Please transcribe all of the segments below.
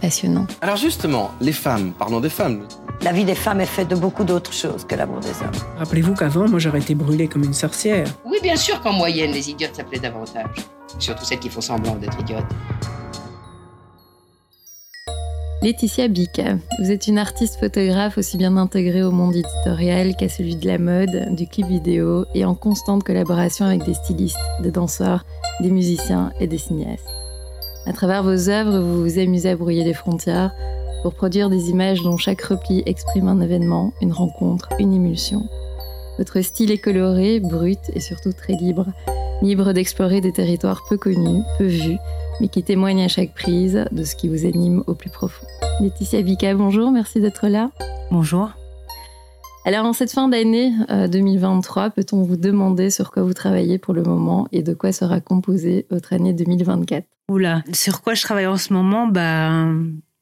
passionnant. Alors justement, les femmes, parlons des femmes. La vie des femmes est faite de beaucoup d'autres choses que l'amour des hommes. Rappelez-vous qu'avant, moi, j'aurais été brûlée comme une sorcière. Oui, bien sûr qu'en moyenne, les idiotes s'appelaient davantage. Surtout celles qui font semblant d'être idiotes. Laetitia Bic, vous êtes une artiste photographe aussi bien intégrée au monde éditorial qu'à celui de la mode, du clip vidéo et en constante collaboration avec des stylistes, des danseurs, des musiciens et des cinéastes. À travers vos œuvres, vous vous amusez à brouiller les frontières pour produire des images dont chaque repli exprime un événement, une rencontre, une émulsion. Votre style est coloré, brut et surtout très libre, libre d'explorer des territoires peu connus, peu vus, mais qui témoignent à chaque prise de ce qui vous anime au plus profond. Laetitia Vika, bonjour, merci d'être là. Bonjour. Alors en cette fin d'année 2023, euh, peut-on vous demander sur quoi vous travaillez pour le moment et de quoi sera composée votre année 2024 Oula, sur quoi je travaille en ce moment bah,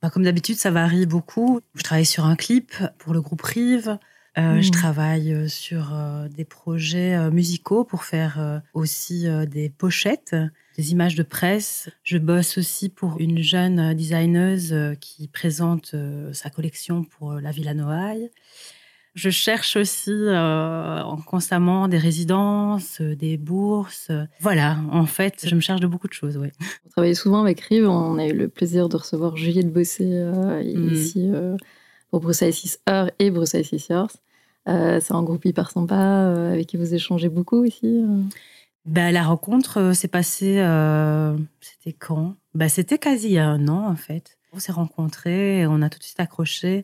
bah, Comme d'habitude, ça varie beaucoup. Je travaille sur un clip pour le groupe Rive. Euh, je hmm. travaille euh, sur euh, des projets musicaux pour faire aussi des pochettes, des images de presse. Je bosse aussi pour une jeune designeuse qui présente sa collection pour la Villa Noailles. Je cherche aussi euh, constamment des résidences, euh, des bourses. Voilà, en fait, je me charge de beaucoup de choses. Ouais. On travaille souvent avec Rive. On a eu le plaisir de recevoir Juliette Bossé euh, mm. ici pour Bruxelles 6 heures et Bruxelles 6 heures. c'est un groupe hyper sympa avec qui vous échangez beaucoup ici. Bah, la rencontre s'est passée, c'était quand? Bah, C'était quasi il y a un an en fait. On s'est rencontrés, on a tout de suite accroché.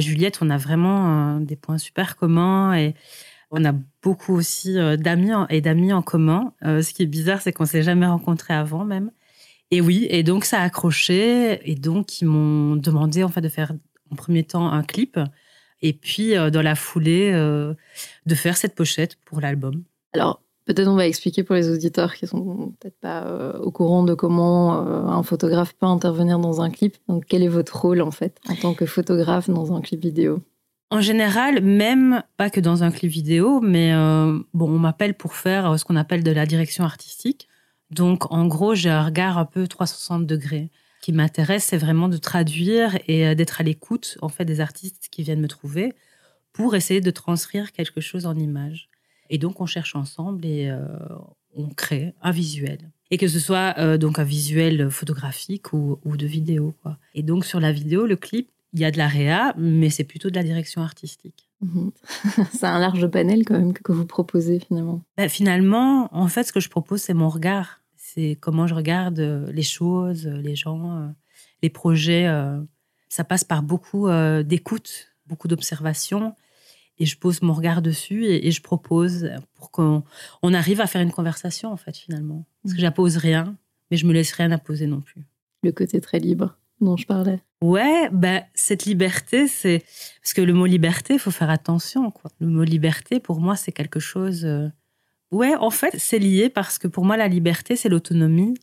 Juliette, on a vraiment euh, des points super communs et on a beaucoup aussi euh, d'amis et d'amis en commun. Euh, ce qui est bizarre, c'est qu'on s'est jamais rencontrés avant même. Et oui, et donc ça a accroché et donc ils m'ont demandé en fait de faire en premier temps un clip et puis dans la foulée de faire cette pochette pour l'album. Alors Peut-être on va expliquer pour les auditeurs qui sont peut-être pas euh, au courant de comment euh, un photographe peut intervenir dans un clip. Donc quel est votre rôle en fait en tant que photographe dans un clip vidéo? En général, même pas que dans un clip vidéo, mais euh, bon, on m'appelle pour faire ce qu'on appelle de la direction artistique. Donc en gros, j'ai un regard un peu 360 degrés. Ce qui m'intéresse, c'est vraiment de traduire et d'être à l'écoute en fait des artistes qui viennent me trouver pour essayer de transcrire quelque chose en images. Et donc, on cherche ensemble et euh, on crée un visuel. Et que ce soit euh, donc un visuel photographique ou, de vidéo. Quoi. Et donc, sur la vidéo, le clip, il y a de la réa, mais c'est plutôt de la direction artistique. Mhm. c'est un large panel quand même que vous proposez finalement. Ben, finalement, en fait, ce que je propose, c'est mon regard. C'est comment je regarde euh, les choses, les gens, les projets. Ça passe par beaucoup d'écoute, beaucoup d'observation et je pose mon regard dessus et, je propose pour qu'on on arrive à faire une conversation en fait finalement. Parce que j'appose rien, mais je me laisse rien apposer non plus. Le côté très libre dont je parlais. Ouais, bah cette liberté, c'est parce que le mot liberté, il faut faire attention quoi. Le mot liberté pour moi, c'est quelque chose. Euh, ouais, en fait, c'est lié parce que pour moi, la liberté, c'est l'autonomie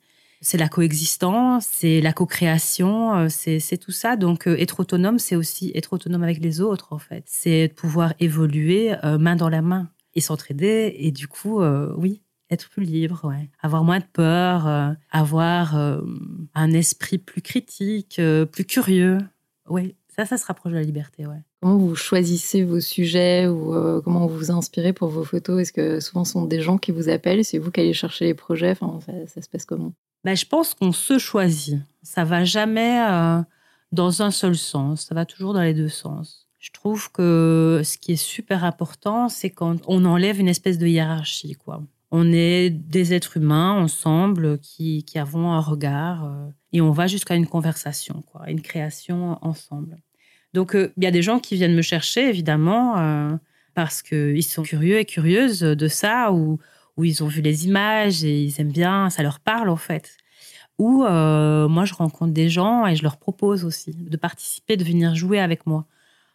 c'est la coexistence, c'est la co-création, euh, c'est tout ça. Donc, euh, être autonome, c'est aussi être autonome avec les autres, en fait. C'est pouvoir évoluer euh, main dans la main et s'entraider. Et du coup, oui, être plus libre, avoir moins de peur, avoir un esprit plus critique, plus curieux. Oui, ça, ça se rapproche de la liberté, ouais. Comment vous choisissez vos sujets ou comment vous vous inspirez pour vos photos? Est-ce que souvent ce sont des gens qui vous appellent? C'est vous qui allez chercher les projets? Enfin, ça se passe comment? Ben, je pense qu'on se choisit. Ça va jamais euh, dans un seul sens. Ça va toujours dans les deux sens. Je trouve que ce qui est super important, c'est quand on enlève une espèce de hiérarchie, quoi. On est des êtres humains ensemble qui, qui avons un regard euh, et on va jusqu'à une conversation, quoi, une création ensemble. Donc, euh, il y a des gens qui viennent me chercher, évidemment, parce qu'ils sont curieux et curieuses de ça, ou, ou ils ont vu les images et ils aiment bien, ça leur parle, en fait. Ou moi, je rencontre des gens et je leur propose aussi de participer, de venir jouer avec moi.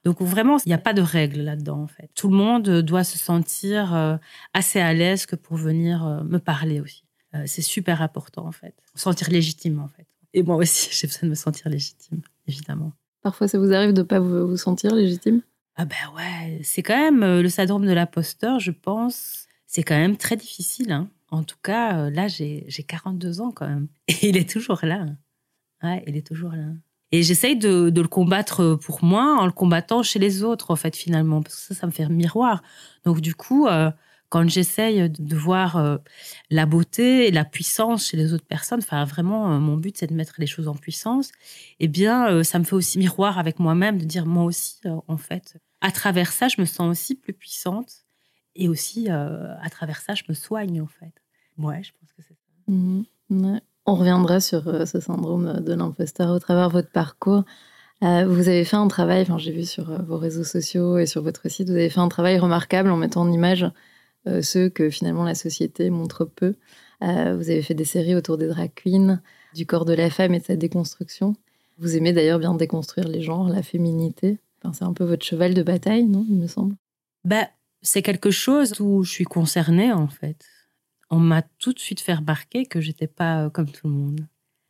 Donc vraiment, il n'y a pas de règle là-dedans, en fait. Tout le monde doit se sentir euh, assez à l'aise que pour venir euh, me parler aussi. Euh, c'est super important, en fait. Sentir légitime, en fait. Et moi aussi, j'ai besoin de me sentir légitime, évidemment. Parfois, ça vous arrive de ne pas vous, sentir légitime? Ah ben ouais, c'est quand même le syndrome de l'imposteur, je pense. C'est quand même très difficile. Hein. En tout cas, là, j'ai 42 ans quand même. Et il est toujours là. Ouais, il est toujours là. Et j'essaye de, le combattre pour moi en le combattant chez les autres, en fait, finalement, parce que ça, ça me fait miroir. Donc, du coup, euh, quand j'essaye de, voir euh, la beauté et la puissance chez les autres personnes, enfin, vraiment, euh, mon but, c'est de mettre les choses en puissance, eh bien, ça me fait aussi miroir avec moi-même, de dire, moi aussi, en fait, à travers ça, je me sens aussi plus puissante. Et aussi, à travers ça, je me soigne, en fait. Ouais, je pense que c'est ça. Mmh on reviendra sur euh, ce syndrome de l'imposteur au travers de votre parcours. Euh, vous avez fait un travail, enfin, j'ai vu sur euh, vos réseaux sociaux et sur votre site, vous avez fait un travail remarquable en mettant en image ceux que finalement la société montre peu. vous avez fait des séries autour des drag queens, du corps de la femme et de sa déconstruction. Vous aimez d'ailleurs bien déconstruire les genres, la féminité. Enfin, c'est un peu votre cheval de bataille, non Il me semble? Bah, c'est quelque chose où je suis concernée en fait on m'a tout de suite fait remarquer que j'étais pas euh, comme tout le monde.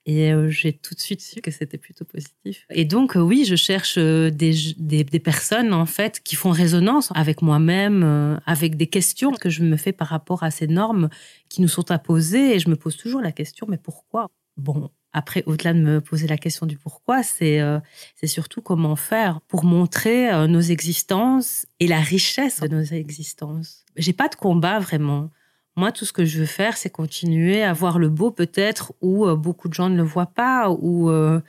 Et euh, j'ai tout de suite su que c'était plutôt positif. Et donc, euh, oui, je cherche des, des, personnes, en fait, qui font résonance avec moi-même, avec des questions que je me fais par rapport à ces normes qui nous sont imposées. Et je me pose toujours la question, mais pourquoi? Bon, après, au-delà de me poser la question du pourquoi, c'est c'est surtout comment faire pour montrer nos existences et la richesse de nos existences. J'ai pas de combat vraiment. Moi, tout ce que je veux faire, c'est continuer à voir le beau peut-être où euh, beaucoup de gens ne le voient pas ou euh,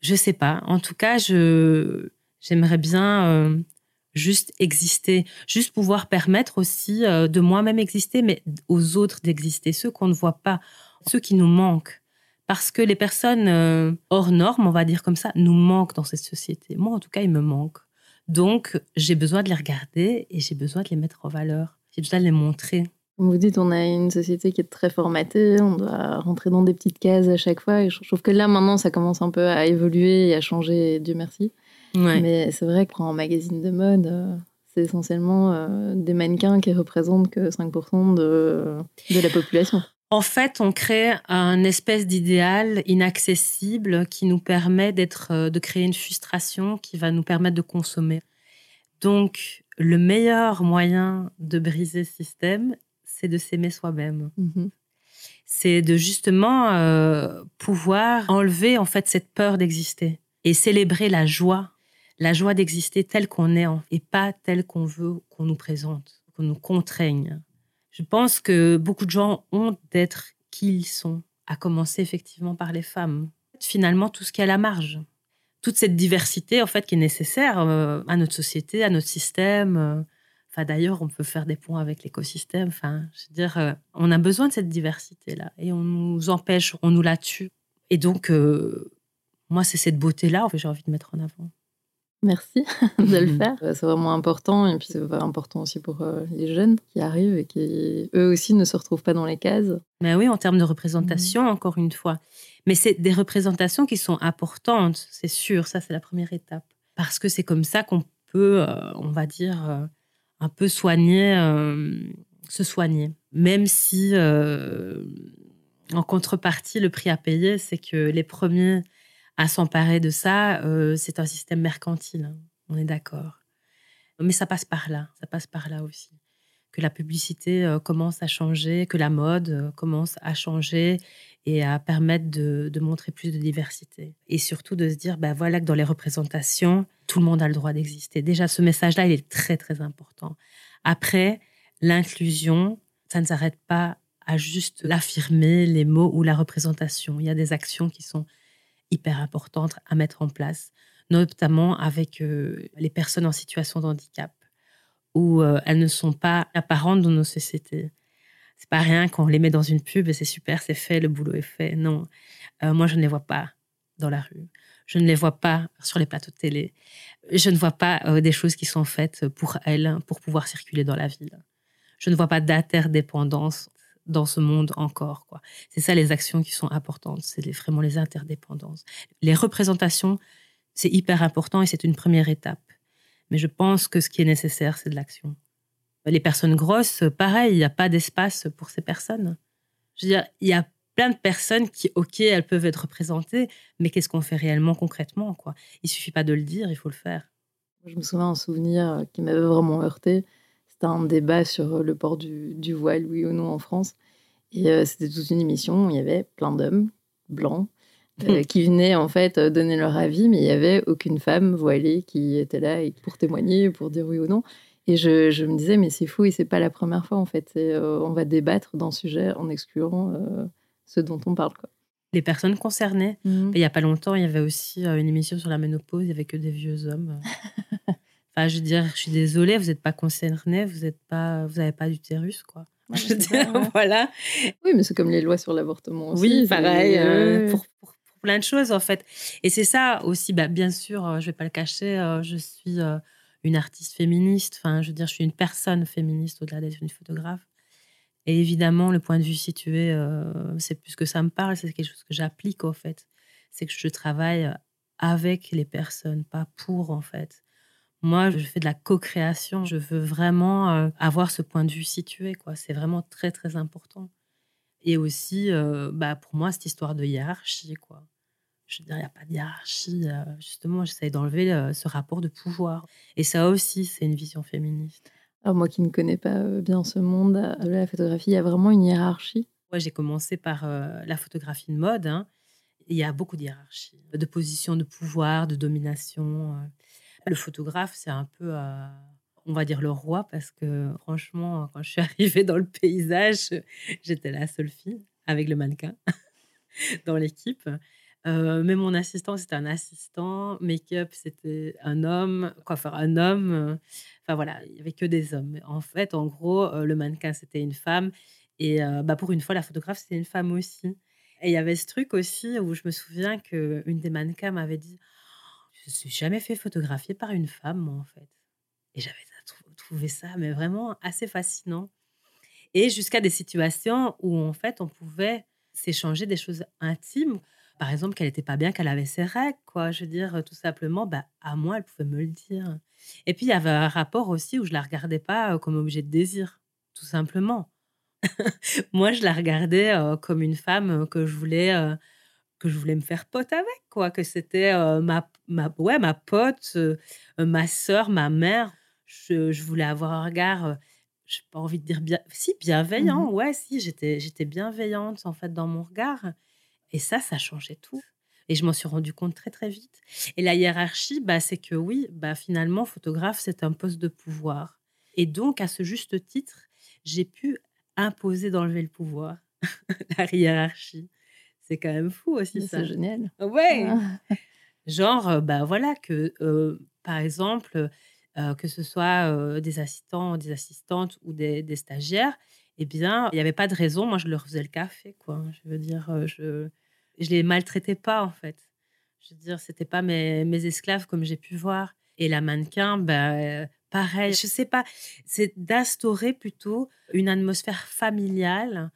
je sais pas. En tout cas, j'aimerais bien euh, juste exister, juste pouvoir permettre aussi de moi-même exister, mais aux autres d'exister, ceux qu'on ne voit pas, ceux qui nous manquent. Parce que les personnes hors normes, on va dire comme ça, nous manquent dans cette société. Moi, en tout cas, ils me manquent. Donc, j'ai besoin de les regarder et j'ai besoin de les mettre en valeur. J'ai besoin de les montrer. Vous dites, on a une société qui est très formatée, on doit rentrer dans des petites cases à chaque fois. Et je trouve que là, maintenant, ça commence un peu à évoluer et à changer, Dieu merci. Mais c'est vrai qu'en magazine de mode, euh, c'est essentiellement euh, des mannequins qui représentent que 5% de, de la population. En fait, on crée un espèce d'idéal inaccessible qui nous permet d'être, euh, de créer une frustration qui va nous permettre de consommer. Donc, le meilleur moyen de briser ce système, c'est de s'aimer soi-même. Mhm. C'est de justement euh, pouvoir enlever en fait cette peur d'exister et célébrer la joie, la joie d'exister telle qu'on est et pas telle qu'on veut qu'on nous présente, qu'on nous contraigne. Je pense que beaucoup de gens ont d'être qui ils sont, à commencer effectivement par les femmes. Finalement, tout ce qui est à la marge, toute cette diversité en fait qui est nécessaire euh, à notre société, à notre système. Euh, d'ailleurs, on peut faire des ponts avec l'écosystème. Enfin, dire, euh, on a besoin de cette diversité-là et on nous empêche, on nous la tue. Et donc, moi, c'est cette beauté-là que j'ai envie de mettre en avant. Merci de le faire. C'est vraiment important. Et puis, c'est important aussi pour euh, les jeunes qui arrivent et qui, eux aussi, ne se retrouvent pas dans les cases. Mais oui, en termes de représentation, mmh. encore une fois. Mais c'est des représentations qui sont importantes, c'est sûr. Ça, c'est la première étape. Parce que c'est comme ça qu'on peut, on va dire, un peu soigner, euh, se soigner. Même si, euh, en contrepartie, le prix à payer, c'est que les premiers à s'emparer de ça, euh, c'est un système mercantile. Hein. On est d'accord. Mais ça passe par là, ça passe par là aussi. Que la publicité commence à changer, que la mode commence à changer et à permettre de, de, montrer plus de diversité. Et surtout de se dire, ben voilà que dans les représentations, tout le monde a le droit d'exister. Déjà, ce message-là, il est très, très important. Après, l'inclusion, ça ne s'arrête pas à juste l'affirmer, les mots ou la représentation. Il y a des actions qui sont hyper importantes à mettre en place. notamment avec euh, les personnes en situation de handicap, où euh, elles ne sont pas apparentes dans nos sociétés. C'est pas rien qu'on les met dans une pub et c'est super, c'est fait, le boulot est fait. Non, Euh, moi je ne les vois pas dans la rue. Je ne les vois pas sur les plateaux de télé. Je ne vois pas des choses qui sont faites pour elles pour pouvoir circuler dans la ville. Je ne vois pas d'interdépendance dans ce monde encore. quoi. C'est ça les actions qui sont importantes, c'est vraiment les interdépendances. Les représentations, c'est hyper important et c'est une première étape. Mais je pense que ce qui est nécessaire, c'est de l'action. Les personnes grosses, pareil, il n'y a pas d'espace pour ces personnes. Je veux dire, il y a plein de personnes qui, ok, elles peuvent être représentées, mais qu'est-ce qu'on fait réellement, concrètement quoi? Il suffit pas de le dire, il faut le faire. Je me souviens un souvenir qui m'avait vraiment heurté. C'était un débat sur le port du, du voile, oui ou non, en France. Et euh, c'était toute une émission où il y avait plein d'hommes blancs euh, qui venaient en fait euh, donner leur avis, mais il n'y avait aucune femme voilée qui était là pour témoigner, pour dire oui ou non. Et je, je me disais, mais c'est fou et c'est pas la première fois en fait. Euh, on va débattre d'un sujet en excluant euh, ce dont on parle. Quoi. Les personnes concernées. Il n'y a pas longtemps, il y avait aussi euh, une émission sur la ménopause, il n'y avait que des vieux hommes. enfin, je veux dire, je suis désolée, vous n'êtes pas concernés, vous n'êtes pas, vous n'avez pas d'utérus, quoi. Ouais, Je veux dire, ouais. voilà. Oui, mais c'est comme les lois sur l'avortement aussi. Oui, pareil, euh, pour, pour- pour plein de choses, en fait. Et c'est ça aussi, bah, bien sûr, euh, je vais pas le cacher, euh, je suis euh, une artiste féministe, enfin, je veux dire, je suis une personne féministe au-delà d'être une photographe. Et évidemment, le point de vue situé, c'est plus que ça me parle, c'est quelque chose que j'applique, en fait. C'est que je travaille avec les personnes, pas pour, en fait. Moi, je fais de la co-création. Je veux vraiment euh, avoir ce point de vue situé, quoi. C'est vraiment très, très important. Et aussi, euh, bah, pour moi, cette histoire de hiérarchie, quoi. Je veux dire, il n'y a pas de hiérarchie. euh, justement, j'essaie d'enlever ce rapport de pouvoir. Et ça aussi, c'est une vision féministe. Alors moi qui ne connais pas bien ce monde de la photographie, il y a vraiment une hiérarchie? Moi, j'ai commencé par la photographie de mode. hein. Il y a beaucoup de hiérarchie, de position de pouvoir, de domination. Le photographe, c'est un peu, euh, on va dire, le roi, parce que franchement, quand je suis arrivée dans le paysage, j'étais la seule fille avec le mannequin dans l'équipe. Euh, mais mon assistant, c'était un assistant. Make-up, c'était un homme. Coiffeur, un homme. Enfin voilà, il n'y avait que des hommes. En fait, en gros, euh, le mannequin, c'était une femme. Et bah, pour une fois, la photographe, c'était une femme aussi. Et il y avait ce truc aussi où je me souviens qu'une des mannequins m'avait dit Je ne suis jamais fait photographier par une femme, moi, en fait. Et j'avais trou- trouvé ça mais vraiment assez fascinant. Et jusqu'à des situations où, en fait, on pouvait s'échanger des choses intimes. Par exemple, qu'elle n'était pas bien, qu'elle avait ses règles, quoi. Je veux dire, tout simplement, bah, à moi, elle pouvait me le dire. Et puis, il y avait un rapport aussi où je la regardais pas euh, comme objet de désir, tout simplement. Moi, je la regardais euh, comme une femme euh, que je voulais, que je voulais me faire pote avec, quoi. Que c'était euh, ma, ma, ouais, ma pote, euh, euh, ma sœur, ma mère. Je, je voulais avoir un regard, euh, j'ai pas envie de dire bien, si bienveillant, ouais, si j'étais, j'étais bienveillante en fait dans mon regard. Et ça, ça changeait tout. Et je m'en suis rendu compte très très vite. Et la hiérarchie, bah, c'est que oui, bah, finalement, photographe, c'est un poste de pouvoir. Et donc, à ce juste titre, j'ai pu imposer d'enlever le pouvoir, la hiérarchie. C'est quand même fou aussi ça. C'est génial. Ouais. Ah. Genre, euh, bah voilà, que euh, par exemple, euh, que ce soit euh, des assistants, des assistantes ou des, des stagiaires, eh bien, il n'y avait pas de raison. Moi, je leur faisais le café, quoi. Je veux dire, je je les maltraitais pas, en fait. Je veux dire, c'était pas mes, mes esclaves comme j'ai pu voir. Et la mannequin, bah, pareil. Je sais pas, c'est d'instaurer plutôt une atmosphère familiale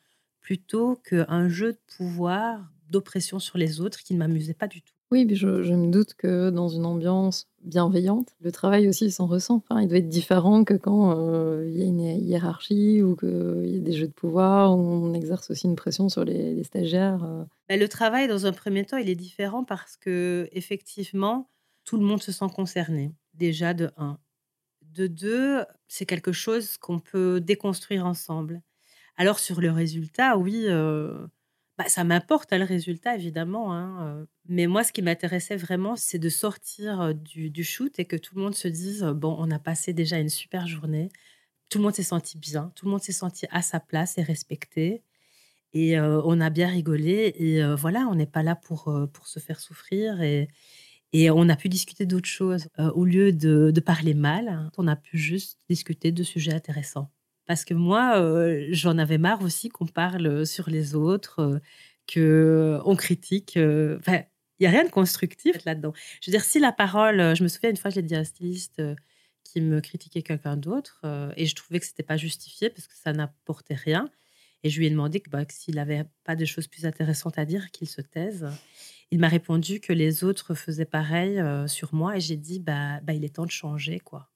plutôt qu'un jeu de pouvoir, d'oppression sur les autres qui ne m'amusait pas du tout. Oui, mais je, je me doute que dans une ambiance bienveillante, le travail aussi s'en ressent. Enfin, il doit être différent que quand euh, il y a une hiérarchie ou qu'il y a des jeux de pouvoir, où on exerce aussi une pression sur les, les stagiaires. euh. Bah, le travail, dans un premier temps, il est différent parce que effectivement, tout le monde se sent concerné. Déjà de un. De deux, c'est quelque chose qu'on peut déconstruire ensemble. Alors sur le résultat, oui, euh, bah, ça m'importe hein, le résultat évidemment. hein, euh. mais moi, ce qui m'intéressait vraiment, c'est de sortir euh, du, shoot et que tout le monde se dise bon, on a passé déjà une super journée. Tout le monde s'est senti bien, tout le monde s'est senti à sa place et respecté. Et on a bien rigolé. Et voilà, on n'est pas là pour, pour se faire souffrir. Et, Et on a pu discuter d'autres choses. Au lieu de, de, parler mal, on a pu juste discuter de sujets intéressants. Parce que moi, euh, j'en avais marre aussi qu'on parle sur les autres, euh, que qu'on critique. Enfin, il n'y a rien de constructif là-dedans. Je veux dire, si la parole, je me souviens une fois, j'ai dit à un styliste qui me critiquait quelqu'un d'autre, et je trouvais que c'était pas justifié parce que ça n'apportait rien. Et je lui ai demandé que, bah, s'il n'avait pas de choses plus intéressantes à dire, qu'il se taise. Il m'a répondu que les autres faisaient pareil euh, sur moi et j'ai dit bah, bah, il est temps de changer quoi.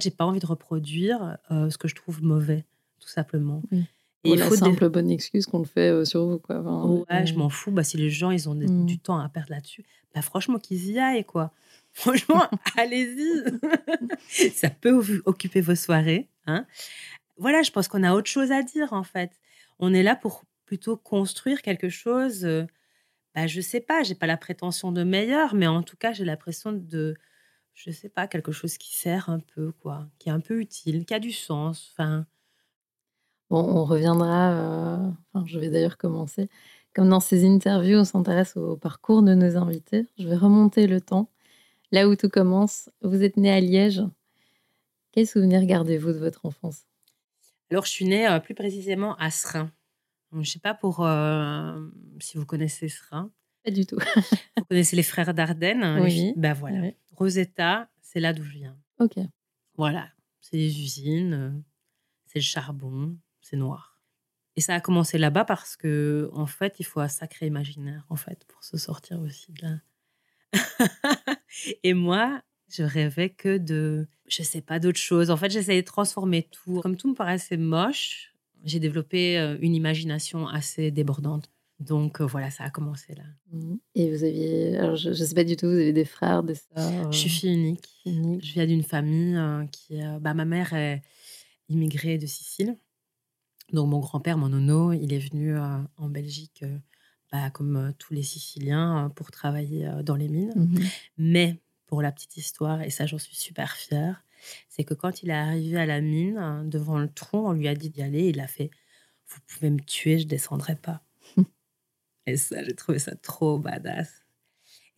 J'ai pas envie de reproduire euh, ce que je trouve mauvais, tout simplement. Et il faut la simple bonne excuse qu'on le fait euh, sur vous quoi. ouais, je m'en fous. Bah, si les gens ils ont mmh. du temps à perdre là-dessus, bah, franchement qu'ils y aillent quoi. Franchement, allez-y. Ça peut occuper vos soirées. Hein. Voilà, je pense qu'on a autre chose à dire en fait. On est là pour plutôt construire quelque chose bah, je sais pas, j'ai pas la prétention de meilleur, mais en tout cas, j'ai l'impression de, je sais pas, quelque chose qui sert un peu, quoi, qui est un peu utile, qui a du sens. Enfin. Bon, on reviendra. Euh, enfin, je vais d'ailleurs commencer. Comme dans ces interviews, on s'intéresse au parcours de nos invités. Je vais remonter le temps. Là où tout commence, vous êtes né à Liège. Quels souvenirs gardez-vous de votre enfance? Alors, je suis née euh, plus précisément à Seraing. Je ne sais pas pour euh, si vous connaissez Seraing. Pas du tout. vous connaissez les frères Dardenne hein, Oui. Ben voilà. Rosetta, c'est là d'où je viens. Ok. Voilà. C'est les usines, euh, c'est le charbon, c'est noir. Et ça a commencé là-bas parce que, en fait, il faut un sacré imaginaire, en fait, pour se sortir aussi de là. Et moi, je rêvais que de, je sais pas, d'autres choses. En fait, j'essayais de transformer tout. Comme tout me paraissait moche, j'ai développé euh, une imagination assez débordante. Donc euh, voilà, ça a commencé là. Mmh. Et vous aviez, alors je ne sais pas du tout, vous avez des frères, des sœurs Je suis fille unique. Je viens d'une famille qui, bah, ma mère est immigrée de Sicile. Donc mon grand-père, mon nono, il est venu en Belgique, bah, comme tous les Siciliens, pour travailler dans les mines. Mmh Mais pour la petite histoire, et ça j'en suis super fière, c'est que quand il est arrivé à la mine, devant le tronc, on lui a dit d'y aller. Il a fait Vous pouvez me tuer, je descendrai pas. Et ça, j'ai trouvé ça trop badass.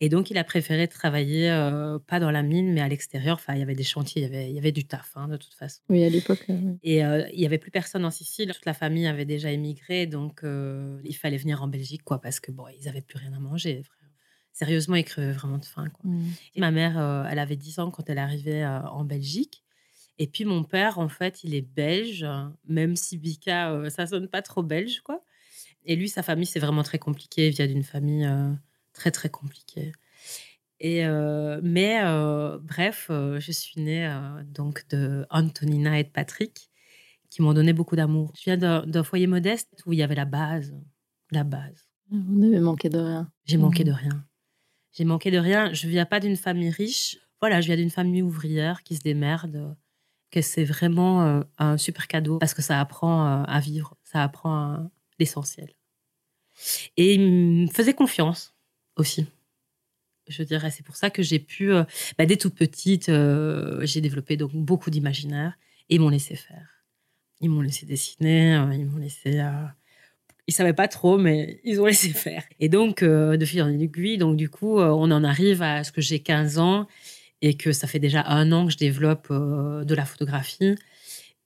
Et donc, il a préféré travailler euh, pas dans la mine, mais à l'extérieur. Enfin, il y avait des chantiers, il y avait, il y avait du taf, hein, de toute façon. Oui, à l'époque. Euh, Et euh, il y avait plus personne en Sicile. Toute la famille avait déjà émigré, donc il fallait venir en Belgique, quoi, parce que bon, ils avaient plus rien à manger. Sérieusement, il crevait vraiment de faim. Quoi. Mmh. Et ma mère, elle avait 10 ans quand elle arrivait en Belgique. Et puis mon père, en fait, il est belge, même si Bika, ça sonne pas trop belge, quoi. Et lui, sa famille, c'est vraiment très compliqué. Il vient d'une famille très, très compliquée. Et, mais bref, je suis née donc de Antonina et de Patrick, qui m'ont donné beaucoup d'amour. Je viens d'un foyer modeste où il y avait la base, la base. Vous n'avez manqué de rien. J'ai manqué mmh. de rien. J'ai manqué de rien. Je viens pas d'une famille riche. Voilà, je viens d'une famille ouvrière qui se démerde. Que c'est vraiment euh, un super cadeau parce que ça apprend euh, à vivre, ça apprend l'essentiel. Et il me faisait confiance aussi. Je dirais, c'est pour ça que j'ai pu, euh, bah, dès toute petite, j'ai développé donc beaucoup d'imaginaire et ils m'ont laissé faire. Ils m'ont laissé dessiner, ils m'ont laissé ils savaient pas trop, mais ils ont laissé faire. Et donc, euh, de fil en aiguille, donc du coup, euh, on en arrive à ce que j'ai 15 ans et que ça fait déjà un an que je développe euh, de la photographie.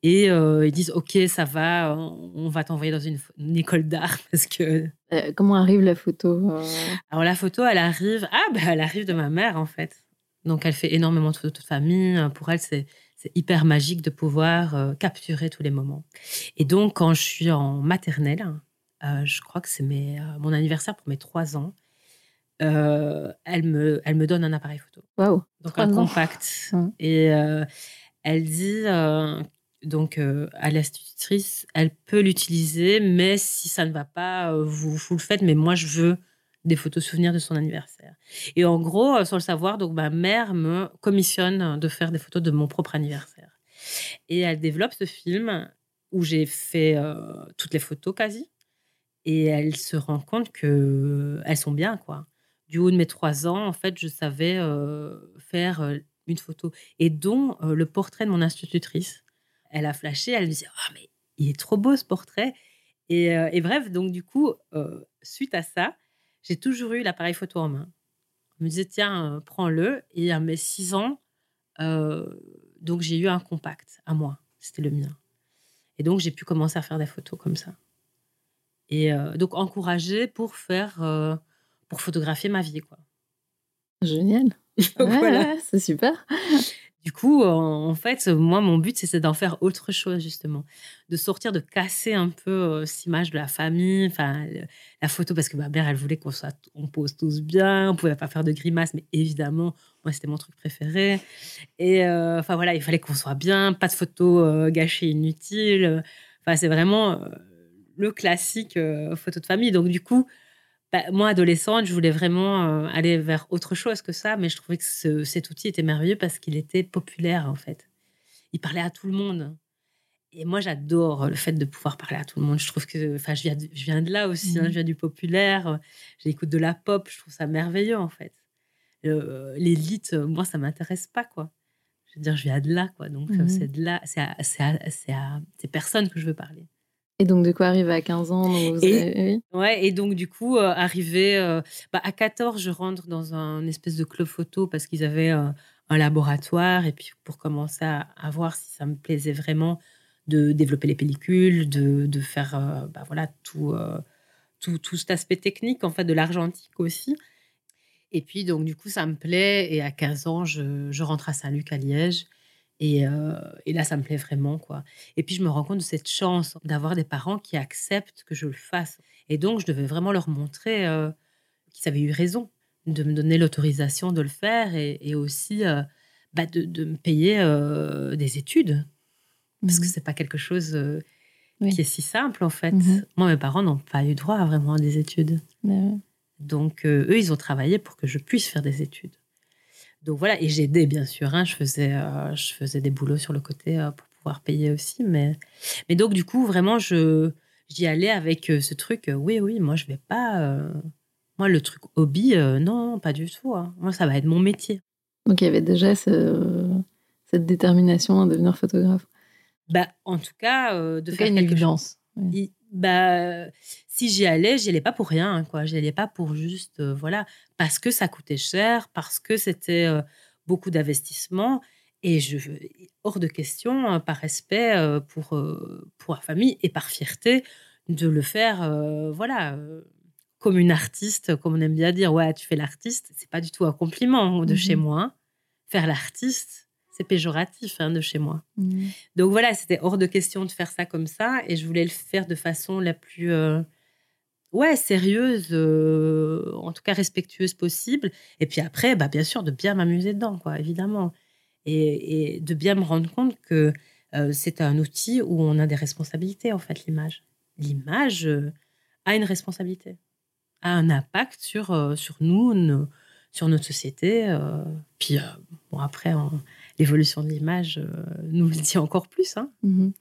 Et ils disent, OK, ça va, on va t'envoyer dans une, école d'art parce que... comment arrive la photo Alors la photo, elle arrive... Ah, bah, elle arrive de ma mère, en fait. Donc, elle fait énormément de photos de famille. Pour elle, c'est hyper magique de pouvoir capturer tous les moments. Et donc, quand je suis en maternelle, euh, je crois que c'est euh, mon anniversaire pour mes trois ans. Euh, elle, me, elle me donne un appareil photo. Waouh Donc un compact. Et elle dit donc à l'institutrice, elle peut l'utiliser, mais si ça ne va pas, vous, vous le faites. Mais moi, je veux des photos souvenirs de son anniversaire. Et en gros, sans le savoir, donc ma mère me commissionne de faire des photos de mon propre anniversaire. Et elle développe ce film où j'ai fait toutes les photos quasi et elle se rend compte que elles sont bien quoi. Du haut de mes trois ans, en fait, je savais euh, faire euh, une photo et dont euh, le portrait de mon institutrice. Elle a flashé, elle me dit ah mais il est trop beau ce portrait et, et bref donc du coup suite à ça, j'ai toujours eu l'appareil photo en main. On me disait, tiens, euh, prends-le. Et à mes six ans, euh, donc j'ai eu un compact à moi. C'était le mien. Et donc, j'ai pu commencer à faire des photos comme ça. Et euh, donc, encourager pour faire, euh, pour photographier ma vie, quoi. Génial. Voilà. ouais, c'est super. Du coup, en fait, moi, mon but, c'était d'en faire autre chose, justement. De sortir, de casser un peu euh, cette image de la famille, enfin, la photo, parce que ma mère, elle voulait qu'on soit, on pose tous bien, on pouvait pas faire de grimaces, mais évidemment, moi, c'était mon truc préféré. Et euh, enfin, voilà, il fallait qu'on soit bien, pas de photos euh, gâchées inutiles. Enfin, c'est vraiment le classique photo de famille. Donc, du coup, bah, moi, adolescente, je voulais vraiment euh, aller vers autre chose que ça, mais je trouvais que ce- cet outil était merveilleux parce qu'il était populaire, en fait. Il parlait à tout le monde. Et moi, j'adore le fait de pouvoir parler à tout le monde. Je trouve que, enfin, je viens de, je viens de là aussi, hein, Mhm. je viens du populaire, j'écoute de la pop, je trouve ça merveilleux, en fait. L'élite, euh, moi, ça m'intéresse pas, quoi. Je veux dire, je viens de là, quoi. Donc, euh, Mhm. c'est de là, c'est à, à ces personnes que je veux parler. Et donc, de quoi arriver à 15 ans donc vous Et- avez- oui. Ouais, et donc du coup, euh, arrivé euh, bah, à 14, je rentre dans un espèce de club photo parce qu'ils avaient euh, un laboratoire et puis pour commencer à, à voir si ça me plaisait vraiment de développer les pellicules, de, de faire euh, bah, voilà tout, tout tout cet aspect technique en fait de l'argentique aussi. Et puis donc du coup, ça me plaît et à 15 ans, je, je rentre à Saint-Luc à Liège. Et, euh, et là, ça me plaît vraiment, quoi. Et puis, je me rends compte de cette chance d'avoir des parents qui acceptent que je le fasse. Et donc, je devais vraiment leur montrer euh, qu'ils avaient eu raison de me donner l'autorisation de le faire et, et aussi euh, bah, de, de me payer des études. Parce que Mhm. c'est pas quelque chose Oui. qui est si simple, en fait. Mhm. Moi, mes parents n'ont pas eu droit à vraiment des études. Ouais. Donc, eux, ils ont travaillé pour que je puisse faire des études. Donc voilà, et j'aidais bien sûr. hein, je, faisais, euh, je faisais des boulots sur le côté euh, pour pouvoir payer aussi. Mais, mais donc, du coup, vraiment, je, j'y allais avec euh, ce truc. oui, oui, moi, je vais pas. moi, le truc hobby, non, pas du tout. hein. Moi, ça va être mon métier. Donc, il y avait déjà ce- cette détermination à devenir photographe. Bah, en tout cas, de En tout cas, faire une évidence. Il- bah, si j'y allais, j'y allais pas pour rien, quoi. J'y allais pas pour juste, euh, voilà, parce que ça coûtait cher, parce que c'était euh, beaucoup d'investissement. Et je, hors de question, euh, par respect euh, pour, pour la famille et par fierté, de le faire, voilà, comme une artiste, comme on aime bien dire, ouais, tu fais l'artiste. C'est pas du tout un compliment de Mhm. chez moi. hein. Faire l'artiste, c'est péjoratif hein, de chez moi. Mhm. Donc voilà, c'était hors de question de faire ça comme ça et je voulais le faire de façon la plus euh, ouais, sérieuse, euh, en tout cas respectueuse possible. Et puis après, bah, bien sûr, de bien m'amuser dedans, quoi, évidemment. Et, de bien me rendre compte que euh, c'est un outil où on a des responsabilités, en fait, l'image. L'image euh, a une responsabilité, a un impact sur, sur nous, sur notre société. puis, bon, après, on- l'évolution de l'image nous le dit encore plus. Hein. Mhm.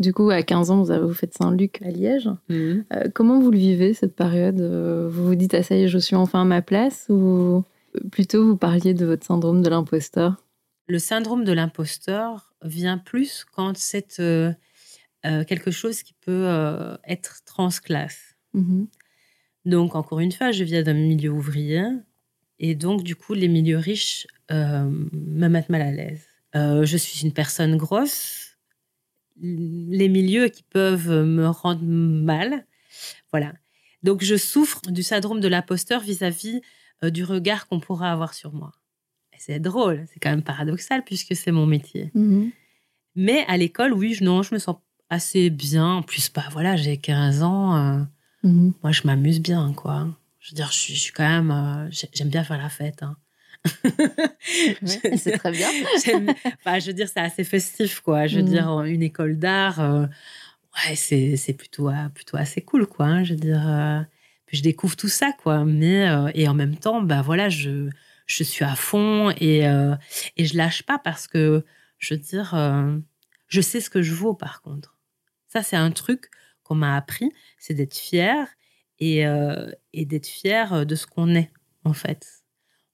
Du coup, à 15 ans, vous avez vous fait Saint-Luc à Liège. Euh, comment vous le vivez, cette période? Euh, Vous vous dites, ah ça y est, je suis enfin à ma place Ou plutôt vous parliez de votre syndrome de l'imposteur? Le syndrome de l'imposteur vient plus quand c'est euh, euh, quelque chose qui peut être transclasse. Mhm. Donc, encore une fois, je viens d'un milieu ouvrier. Et donc, du coup, les milieux riches me mettent mal à l'aise. Je suis une personne grosse. Les milieux qui peuvent me rendre mal. Voilà. Donc, je souffre du syndrome de l'imposteur vis-à-vis euh, du regard qu'on pourra avoir sur moi. Et c'est drôle, c'est quand même paradoxal puisque c'est mon métier. Mhm. Mais à l'école, oui, je- non, je me sens assez bien. En plus, bah voilà, j'ai 15 ans. euh, Mhm. moi, je m'amuse bien, quoi. Je veux dire, je suis, je suis quand même. euh, j'ai- J'aime bien faire la fête. hein. Ouais, c'est très bien. Enfin, je veux dire, c'est assez festif, quoi. Je veux Mhm. dire, une école d'art, euh, ouais, c'est plutôt, euh, plutôt assez cool, quoi. hein. Je veux dire, euh, je découvre tout ça, quoi. Mais, euh, et en même temps, bah voilà, je, je suis à fond et, et je lâche pas parce que, je veux dire, je sais ce que je vaux, par contre. Ça, c'est un truc qu'on m'a appris, c'est d'être fier et, et d'être fier de ce qu'on est, en fait.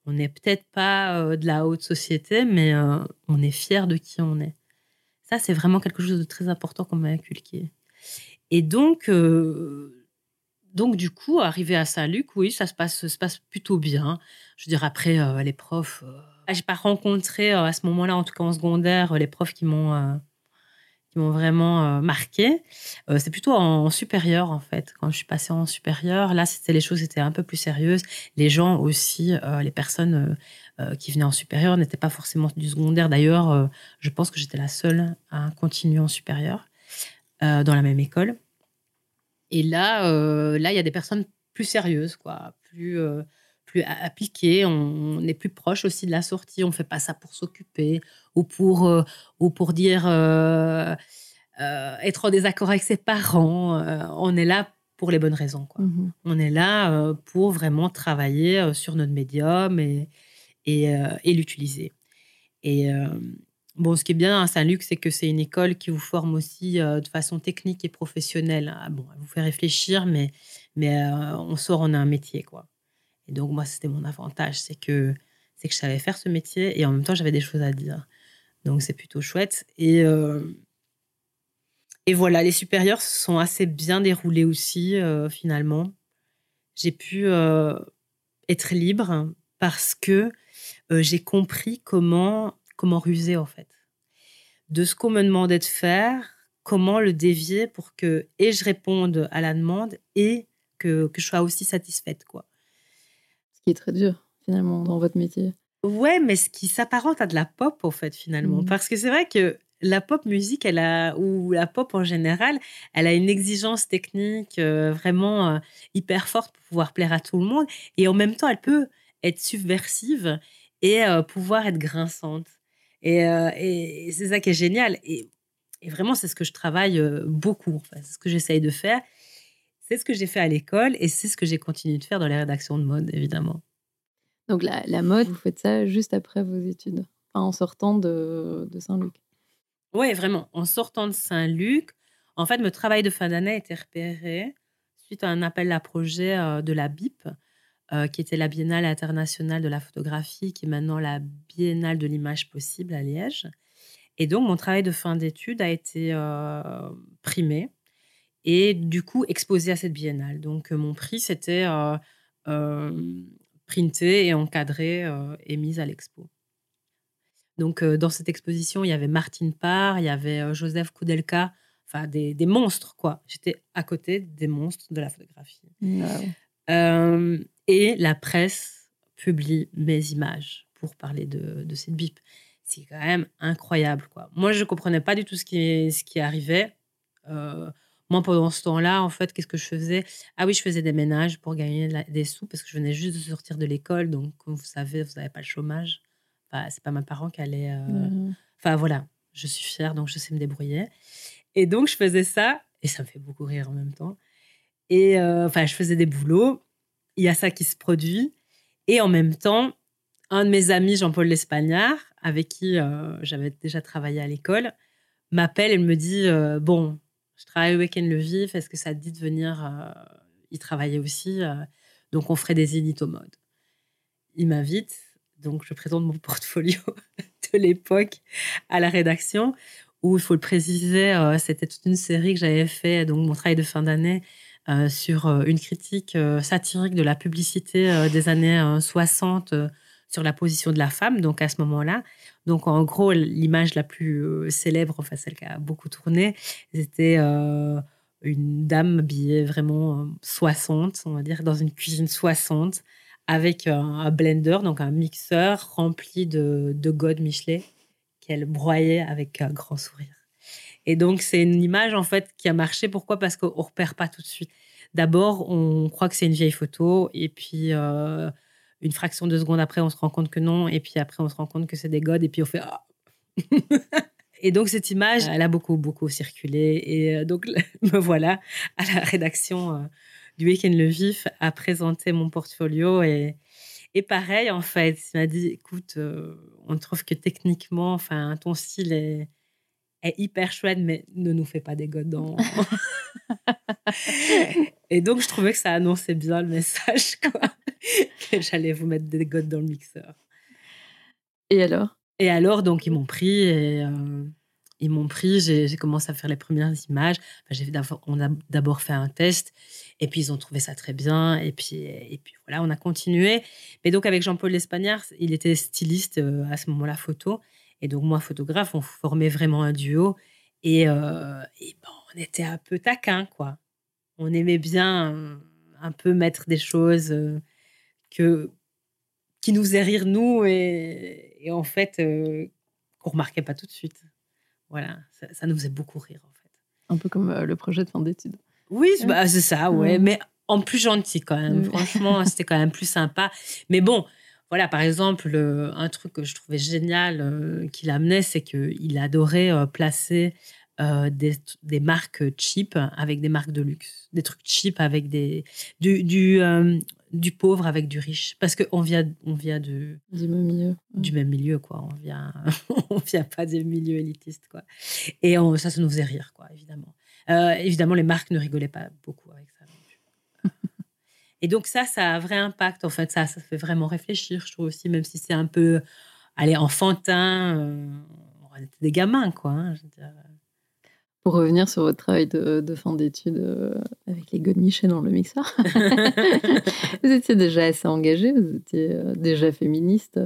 On n'est peut-être pas euh, de la haute société, mais euh, on est fier de qui on est. Ça, c'est vraiment quelque chose de très important qu'on m'a inculqué. Et donc, euh, donc, du coup, arrivé à Saint-Luc, oui, ça se passe, se passe plutôt bien. Je veux dire, après, les profs, euh, j'ai pas rencontré à ce moment-là, en tout cas en secondaire, les profs qui m'ont m'ont vraiment marqué. c'est plutôt en, supérieur, en fait. Quand je suis passée en supérieur, là, c'était les choses étaient un peu plus sérieuses. Les gens aussi, les personnes qui venaient en supérieur n'étaient pas forcément du secondaire. D'ailleurs, je pense que j'étais la seule à continuer en supérieur dans la même école. Et là, euh, là, il y a des personnes plus sérieuses, quoi, plus, euh, plus appliquées. On, est plus proche aussi de la sortie. On fait pas ça pour s'occuper ou pour, euh, ou pour dire être en désaccord avec ses parents. on est là pour les bonnes raisons. Quoi. Mhm. On est là pour vraiment travailler sur notre médium et, et, et l'utiliser. Et, Bon, ce qui est bien à Saint-Luc, c'est que c'est une école qui vous forme aussi euh, de façon technique et professionnelle. Ah, bon, elle vous fait réfléchir, mais, mais euh, on sort, on a un métier, quoi. Et donc, moi, c'était mon avantage, c'est que, c'est que je savais faire ce métier et en même temps, j'avais des choses à dire. Donc, c'est plutôt chouette. Et, euh, et voilà, les supérieurs sont assez bien déroulés aussi, finalement. J'ai pu être libre parce que j'ai compris comment comment ruser en fait. De ce qu'on me demandait de faire, comment le dévier pour que et je réponde à la demande et que, que je sois aussi satisfaite quoi. Qui est très dur finalement dans votre métier. Ouais, mais ce qui s'apparente à de la pop en fait finalement, Mmh. parce que c'est vrai que la pop musique, elle a ou la pop en général, elle a une exigence technique euh, vraiment euh, hyper forte pour pouvoir plaire à tout le monde, et en même temps, elle peut être subversive et euh, pouvoir être grinçante. Et, c'est ça qui est génial. Et, vraiment, c'est ce que je travaille beaucoup. c'est ce que j'essaye de faire. C'est ce que j'ai fait à l'école et c'est ce que j'ai continué de faire dans les rédactions de mode, évidemment. Donc la, la mode, vous faites ça juste après vos études, en sortant de, de Saint-Luc. Oui, vraiment. En sortant de Saint-Luc, en fait, mon travail de fin d'année a été repéré suite à un appel à projet euh, de la BIP, euh, qui était la Biennale internationale de la photographie, qui est maintenant la Biennale de l'image possible à Liège. Et donc, mon travail de fin d'études a été euh, primé et du coup exposé à cette biennale. Donc, euh, mon prix, c'était printé et encadré et mis à l'expo. Donc, dans cette exposition, il y avait Martine Parr, il y avait Joseph Koudelka, enfin des, des monstres, quoi. J'étais à côté des monstres de la photographie. Euh, et la presse publie mes images pour parler de, de cette bip. C'est quand même incroyable. Quoi. Moi, je ne comprenais pas du tout ce qui, ce qui arrivait. Euh, moi, pendant ce temps-là, en fait, qu'est-ce que je faisais? Ah oui, je faisais des ménages pour gagner des sous parce que je venais juste de sortir de l'école. Donc, comme vous savez, vous n'avez pas le chômage. Enfin, c'est pas mes parents qui allaient. Euh, enfin, voilà, je suis fière, donc je sais me débrouiller. Et donc, je faisais ça, et ça me fait beaucoup rire en même temps. Et euh, enfin, je faisais des boulots il y a ça qui se produit. Et en même temps, un de mes amis, Jean-Paul L'Espagnard, avec qui euh, j'avais déjà travaillé à l'école, m'appelle et me dit euh, Bon, je travaille au Week-end Le Vif, est-ce que ça te dit de venir euh, y travailler aussi Donc, on ferait des éditos mode. Il m'invite, donc je présente mon portfolio de l'époque à la rédaction, où il faut le préciser, c'était toute une série que j'avais fait, donc mon travail de fin d'année euh, sur euh, une critique euh, satirique de la publicité des années 60 sur la position de la femme, donc à ce moment-là. Donc en gros, l'image la plus célèbre, enfin celle qui a beaucoup tourné, c'était une dame habillée vraiment 60, on va dire, dans une cuisine 60, avec un, blender, donc un mixeur rempli de, de God Michelet qu'elle broyait avec un grand sourire. Et donc, c'est une image, en fait, qui a marché. Pourquoi? Parce qu'on ne repère pas tout de suite. D'abord, on croit que c'est une vieille photo. Et puis, euh, une fraction de seconde après, on se rend compte que non. Et puis après, on se rend compte que c'est des godes. Et puis, on fait ah. Et donc, cette image, elle a beaucoup, beaucoup circulé. Et euh, donc, me voilà à la rédaction euh, du Week-end Le Vif à présenter mon portfolio. Et, et pareil, en fait, il m'a dit écoute, on trouve que techniquement, enfin, ton style est est hyper chouette, mais ne nous fais pas des godons. et donc, je trouvais que ça annonçait bien le message, quoi. Que j'allais vous mettre des godes dans le mixeur. Et alors? Et alors, donc, ils m'ont pris et, euh, ils m'ont pris, j'ai commencé à faire les premières images. Enfin, j'ai d'abord- on a d'abord fait un test, et puis ils ont trouvé ça très bien, et puis, et puis voilà, on a continué. Mais donc avec Jean-Paul Lespagnard, il était styliste euh, à ce moment-là photo, et donc moi photographe, on formait vraiment un duo, et, euh, et bon, on était un peu taquin, quoi. On aimait bien un peu mettre des choses que qui nous faisaient rire nous, et, et en fait euh, qu'on remarquait pas tout de suite. Voilà, ça, ça nous faisait beaucoup rire en fait. Un peu comme euh, le projet de fin d'études. Oui, c'est- bah, c'est ça, ouais. Mais en plus gentil quand même. Franchement, c'était quand même plus sympa. Mais bon, voilà, par exemple, euh, un truc que je trouvais génial euh, qu'il amenait, c'est qu'il adorait placer euh, des, des marques cheap avec des marques de luxe. Des trucs cheap avec des, du, du, euh, du pauvre avec du riche. Parce qu'on vient, on vient de, Du même milieu. du même milieu, quoi. On vient, on vient pas des milieux élitistes, quoi. Et on- ça, ça nous faisait rire, quoi, évidemment. Euh, évidemment, les marques ne rigolaient pas beaucoup avec ça. Et donc ça, ça a un vrai impact, en fait. Ça, ça fait vraiment réfléchir, je trouve aussi, même si c'est un peu, allez, enfantin. on était des gamins, quoi. hein, je veux dire. Pour revenir sur votre travail de, de fin d'études euh, avec les godemichés dans le mixeur, vous étiez déjà assez engagé, vous étiez euh, déjà féministe.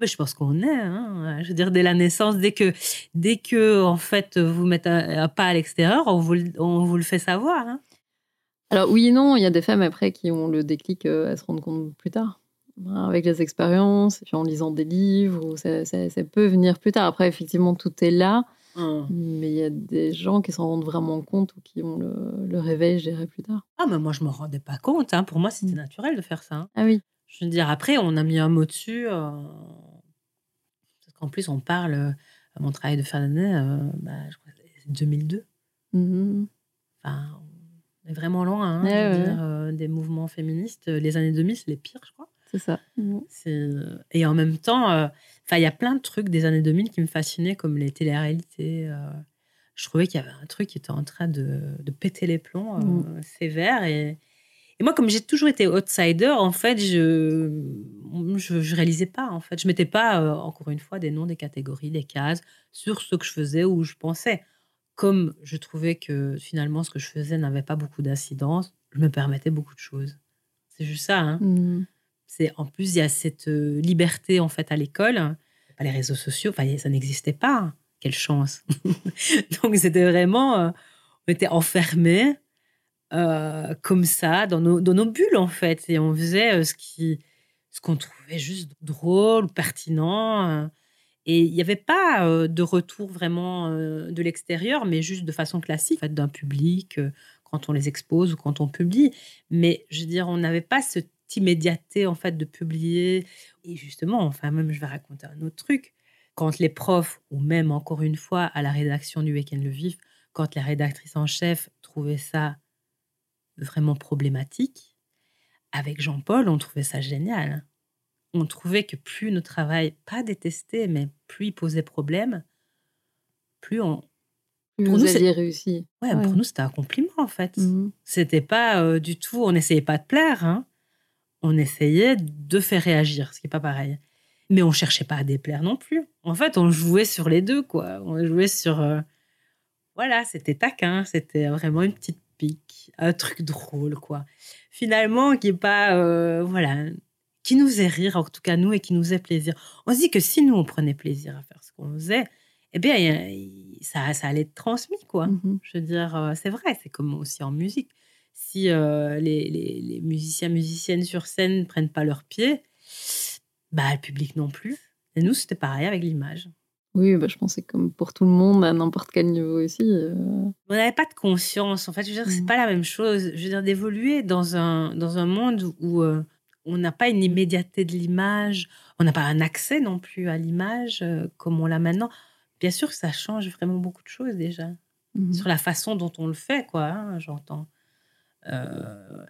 Mais je pense qu'on est. hein. Je veux dire, dès la naissance, dès que, dès que en fait, vous mettez un, un pas à l'extérieur, on vous, le- on vous le fait savoir. hein. Alors oui et non, il y a des femmes après qui ont le déclic euh, à se rendre compte plus tard, hein, avec les expériences, puis en lisant des livres, ou ça, ça- ça peut venir plus tard. Après, effectivement, tout est là, mais il y a des gens qui s'en rendent vraiment compte ou qui ont le, le réveil, je dirais, plus tard. Ah, mais moi, je m'en rendais pas compte. hein. Pour moi, c'était Mm. naturel de faire ça. hein. Ah oui. Je veux dire, après, on a mis un mot dessus. euh, Parce qu'en plus, on parle, euh, à mon travail de fin d'année, euh, bah, je crois que c'est 2002. Mhm. Enfin, on est vraiment loin hein, Ouais, ouais, dire, euh, des mouvements féministes. Les années 2000, c'est les pires, je crois. C'est ça. Et en même temps, euh, enfin, il y a plein de trucs des années 2000 qui me fascinaient, comme les téléréalités. euh, je trouvais qu'il y avait un truc qui était en train de, de péter les plombs, euh, sévère. Et, et moi, comme j'ai toujours été outsider, en fait, je je, je réalisais pas. En fait, je mettais pas euh, encore une fois des noms, des catégories, des cases sur ce que je faisais ou je pensais. Comme je trouvais que finalement ce que je faisais n'avait pas beaucoup d'incidence, je me permettais beaucoup de choses. C'est juste ça. Hein. Mhm. C'est en plus il y a cette euh, liberté en fait à l'école, pas les réseaux sociaux, enfin ça n'existait pas. Quelle chance. Donc c'était vraiment, euh, on était enfermés euh, comme ça dans nos, dans nos bulles en fait et on faisait ce qui, ce qu'on trouvait juste drôle, pertinent. et il n'y avait pas de retour vraiment de l'extérieur, mais juste de façon classique, en fait, d'un public, quand on les expose ou quand on publie. Mais je veux dire, on n'avait pas cette immédiateté en fait de publier. Et justement, enfin même, je vais raconter un autre truc. Quand les profs, ou même encore une fois à la rédaction du Week-end Le Vif, quand la rédactrice en chef trouvait ça vraiment problématique, avec Jean-Paul, on trouvait ça génial. On trouvait que plus notre travail, pas détesté, mais plus il posait problème, plus on... Pour vous nous, aviez réussi. Ouais, Ouais. pour nous, c'était un compliment, en fait. Mhm. C'était pas euh, du tout, on n'essayait pas de plaire, hein. On essayait de faire réagir, ce qui n'est pas pareil. Mais on cherchait pas à déplaire non plus. En fait, on jouait sur les deux, quoi. On jouait sur. euh, Voilà, c'était taquin, c'était vraiment une petite pique, un truc drôle, quoi. Finalement, qui est pas. euh, voilà, qui nous faisait rire, en tout cas nous, et qui nous faisait plaisir. On se dit que si nous, on prenait plaisir à faire ce qu'on faisait, eh bien, ça, ça allait être transmis, quoi. Mhm. Je veux dire, euh, c'est vrai, c'est comme aussi en musique. Si euh, les, les- les musiciens, musiciennes sur scène prennent pas leurs pieds, bah, le public non plus. Et nous, c'était pareil avec l'image. Oui, bah, je pense que c'est comme pour tout le monde, à n'importe quel niveau aussi. euh, On n'avait pas de conscience. En fait, je veux dire, c'est Mhm. pas la même chose. Je veux dire, d'évoluer dans un, dans un monde où euh, on n'a pas une immédiateté de l'image, on n'a pas un accès non plus à l'image comme on l'a maintenant. Bien sûr que ça change vraiment beaucoup de choses déjà. mhm. sur la façon dont on le fait, quoi, hein, j'entends. Euh,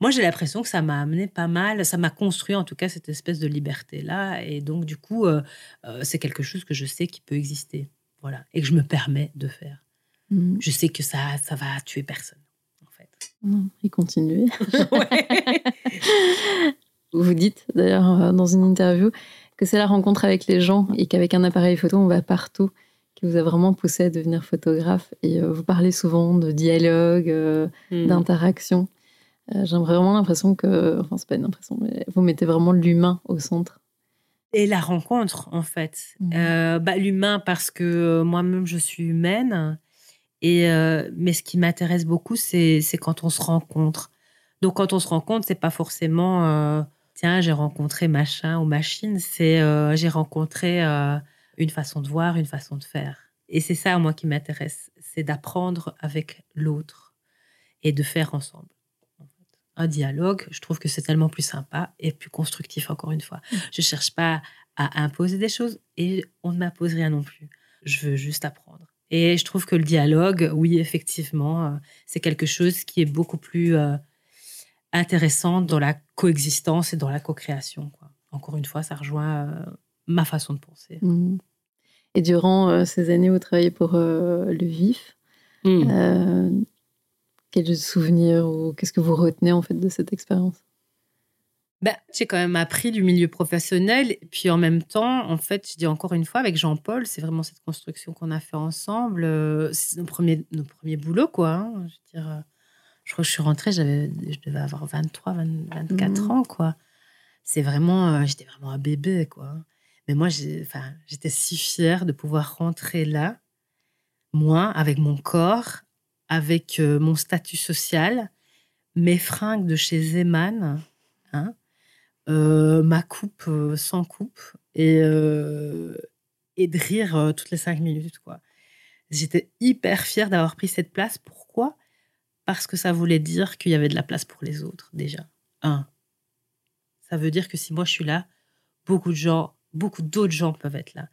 moi, j'ai l'impression que ça m'a amené pas mal, ça m'a construit en tout cas cette espèce de liberté-là. Et donc, du coup, euh, euh, c'est quelque chose que je sais qui peut exister. Voilà. Et que je me permets de faire. Mhm. Je sais que ça, ça va tuer personne, en fait. Et continuer. Vous dites d'ailleurs dans une interview que c'est la rencontre avec les gens et qu'avec un appareil photo, on va partout qui vous a vraiment poussé à devenir photographe. Et euh, vous parlez souvent de dialogue, euh, Mm. d'interaction. Euh, J'ai vraiment l'impression que, enfin, c'est pas une impression, mais vous mettez vraiment l'humain au centre. Et la rencontre, en fait. Euh, bah, L'humain, parce que moi-même, je suis humaine. Et, euh, mais ce qui m'intéresse beaucoup, c'est c'est quand on se rencontre. Donc, quand on se rencontre, c'est pas forcément, euh, tiens, j'ai rencontré machin ou machine. C'est euh, j'ai rencontré euh, une façon de voir, une façon de faire. Et c'est ça, moi, qui m'intéresse. C'est d'apprendre avec l'autre et de faire ensemble. Un dialogue, je trouve que c'est tellement plus sympa et plus constructif, encore une fois. Je cherche pas à imposer des choses et on ne m'impose rien non plus. Je veux juste apprendre. Et je trouve que le dialogue, oui, effectivement, euh, c'est quelque chose qui est beaucoup plus euh, intéressant dans la coexistence et dans la co-création. Encore une fois, ça rejoint euh, ma façon de penser. Mhm. Et durant euh, ces années où vous travaillez pour euh, le VIF, Mm. euh, quels souvenirs ou qu'est-ce que vous retenez en fait de cette expérience? Ben, j'ai quand même appris du milieu professionnel. Et puis en même temps, en fait, je dis encore une fois, avec Jean-Paul, c'est vraiment cette construction qu'on a fait ensemble. C'est nos premiers, nos premiers boulots, quoi. hein. Je veux dire, je crois que je suis rentrée, j'avais, je devais avoir 23, 20 24 Mhm. ans, quoi. C'est vraiment, j'étais vraiment un bébé, quoi. Mais moi, j'étais si fière de pouvoir rentrer là, moi, avec mon corps, avec euh, mon statut social, mes fringues de chez Zeman, hein, euh, ma coupe euh, sans coupe et, et de rire toutes les cinq minutes. J'étais hyper fière d'avoir pris cette place. Pourquoi? Parce que ça voulait dire qu'il y avait de la place pour les autres, déjà. Ça veut dire que si moi je suis là, beaucoup de gens, beaucoup d'autres gens peuvent être là.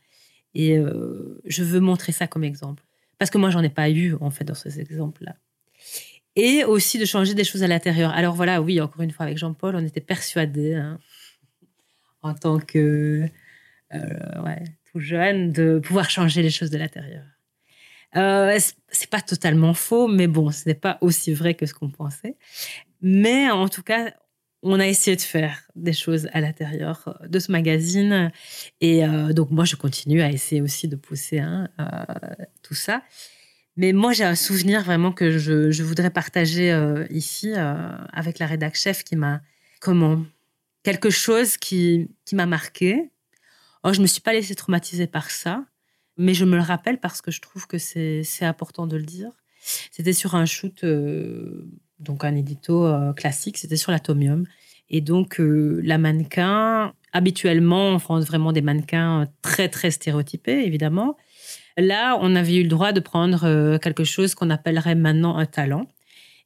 Et euh, je veux montrer ça comme exemple. Parce que moi, j'en ai pas eu, en fait, dans ces exemples-là. Et aussi de changer des choses à l'intérieur. Alors voilà, oui, encore une fois, avec Jean-Paul, on était persuadés, hein, en tant que euh, tout jeune, de pouvoir changer les choses de l'intérieur. Euh, c'est pas totalement faux, mais bon, ce n'est pas aussi vrai que ce qu'on pensait. Mais en tout cas, on a essayé de faire des choses à l'intérieur de ce magazine. Et euh, donc, moi, je continue à essayer aussi de pousser hein, euh, tout ça. Mais moi, j'ai un souvenir vraiment que je, voudrais partager euh, ici euh, avec la rédac chef qui m'a. Comment Quelque chose qui, qui m'a marqué. Oh, je ne me suis pas laissée traumatiser par ça, mais je me le rappelle parce que je trouve que c'est important de le dire. C'était sur un shoot, euh, donc un édito euh, classique, c'était sur l'atomium. Et donc, euh, la mannequin, habituellement, on prend vraiment des mannequins très, très stéréotypés, évidemment. Là, on avait eu le droit de prendre euh, quelque chose qu'on appellerait maintenant un talent.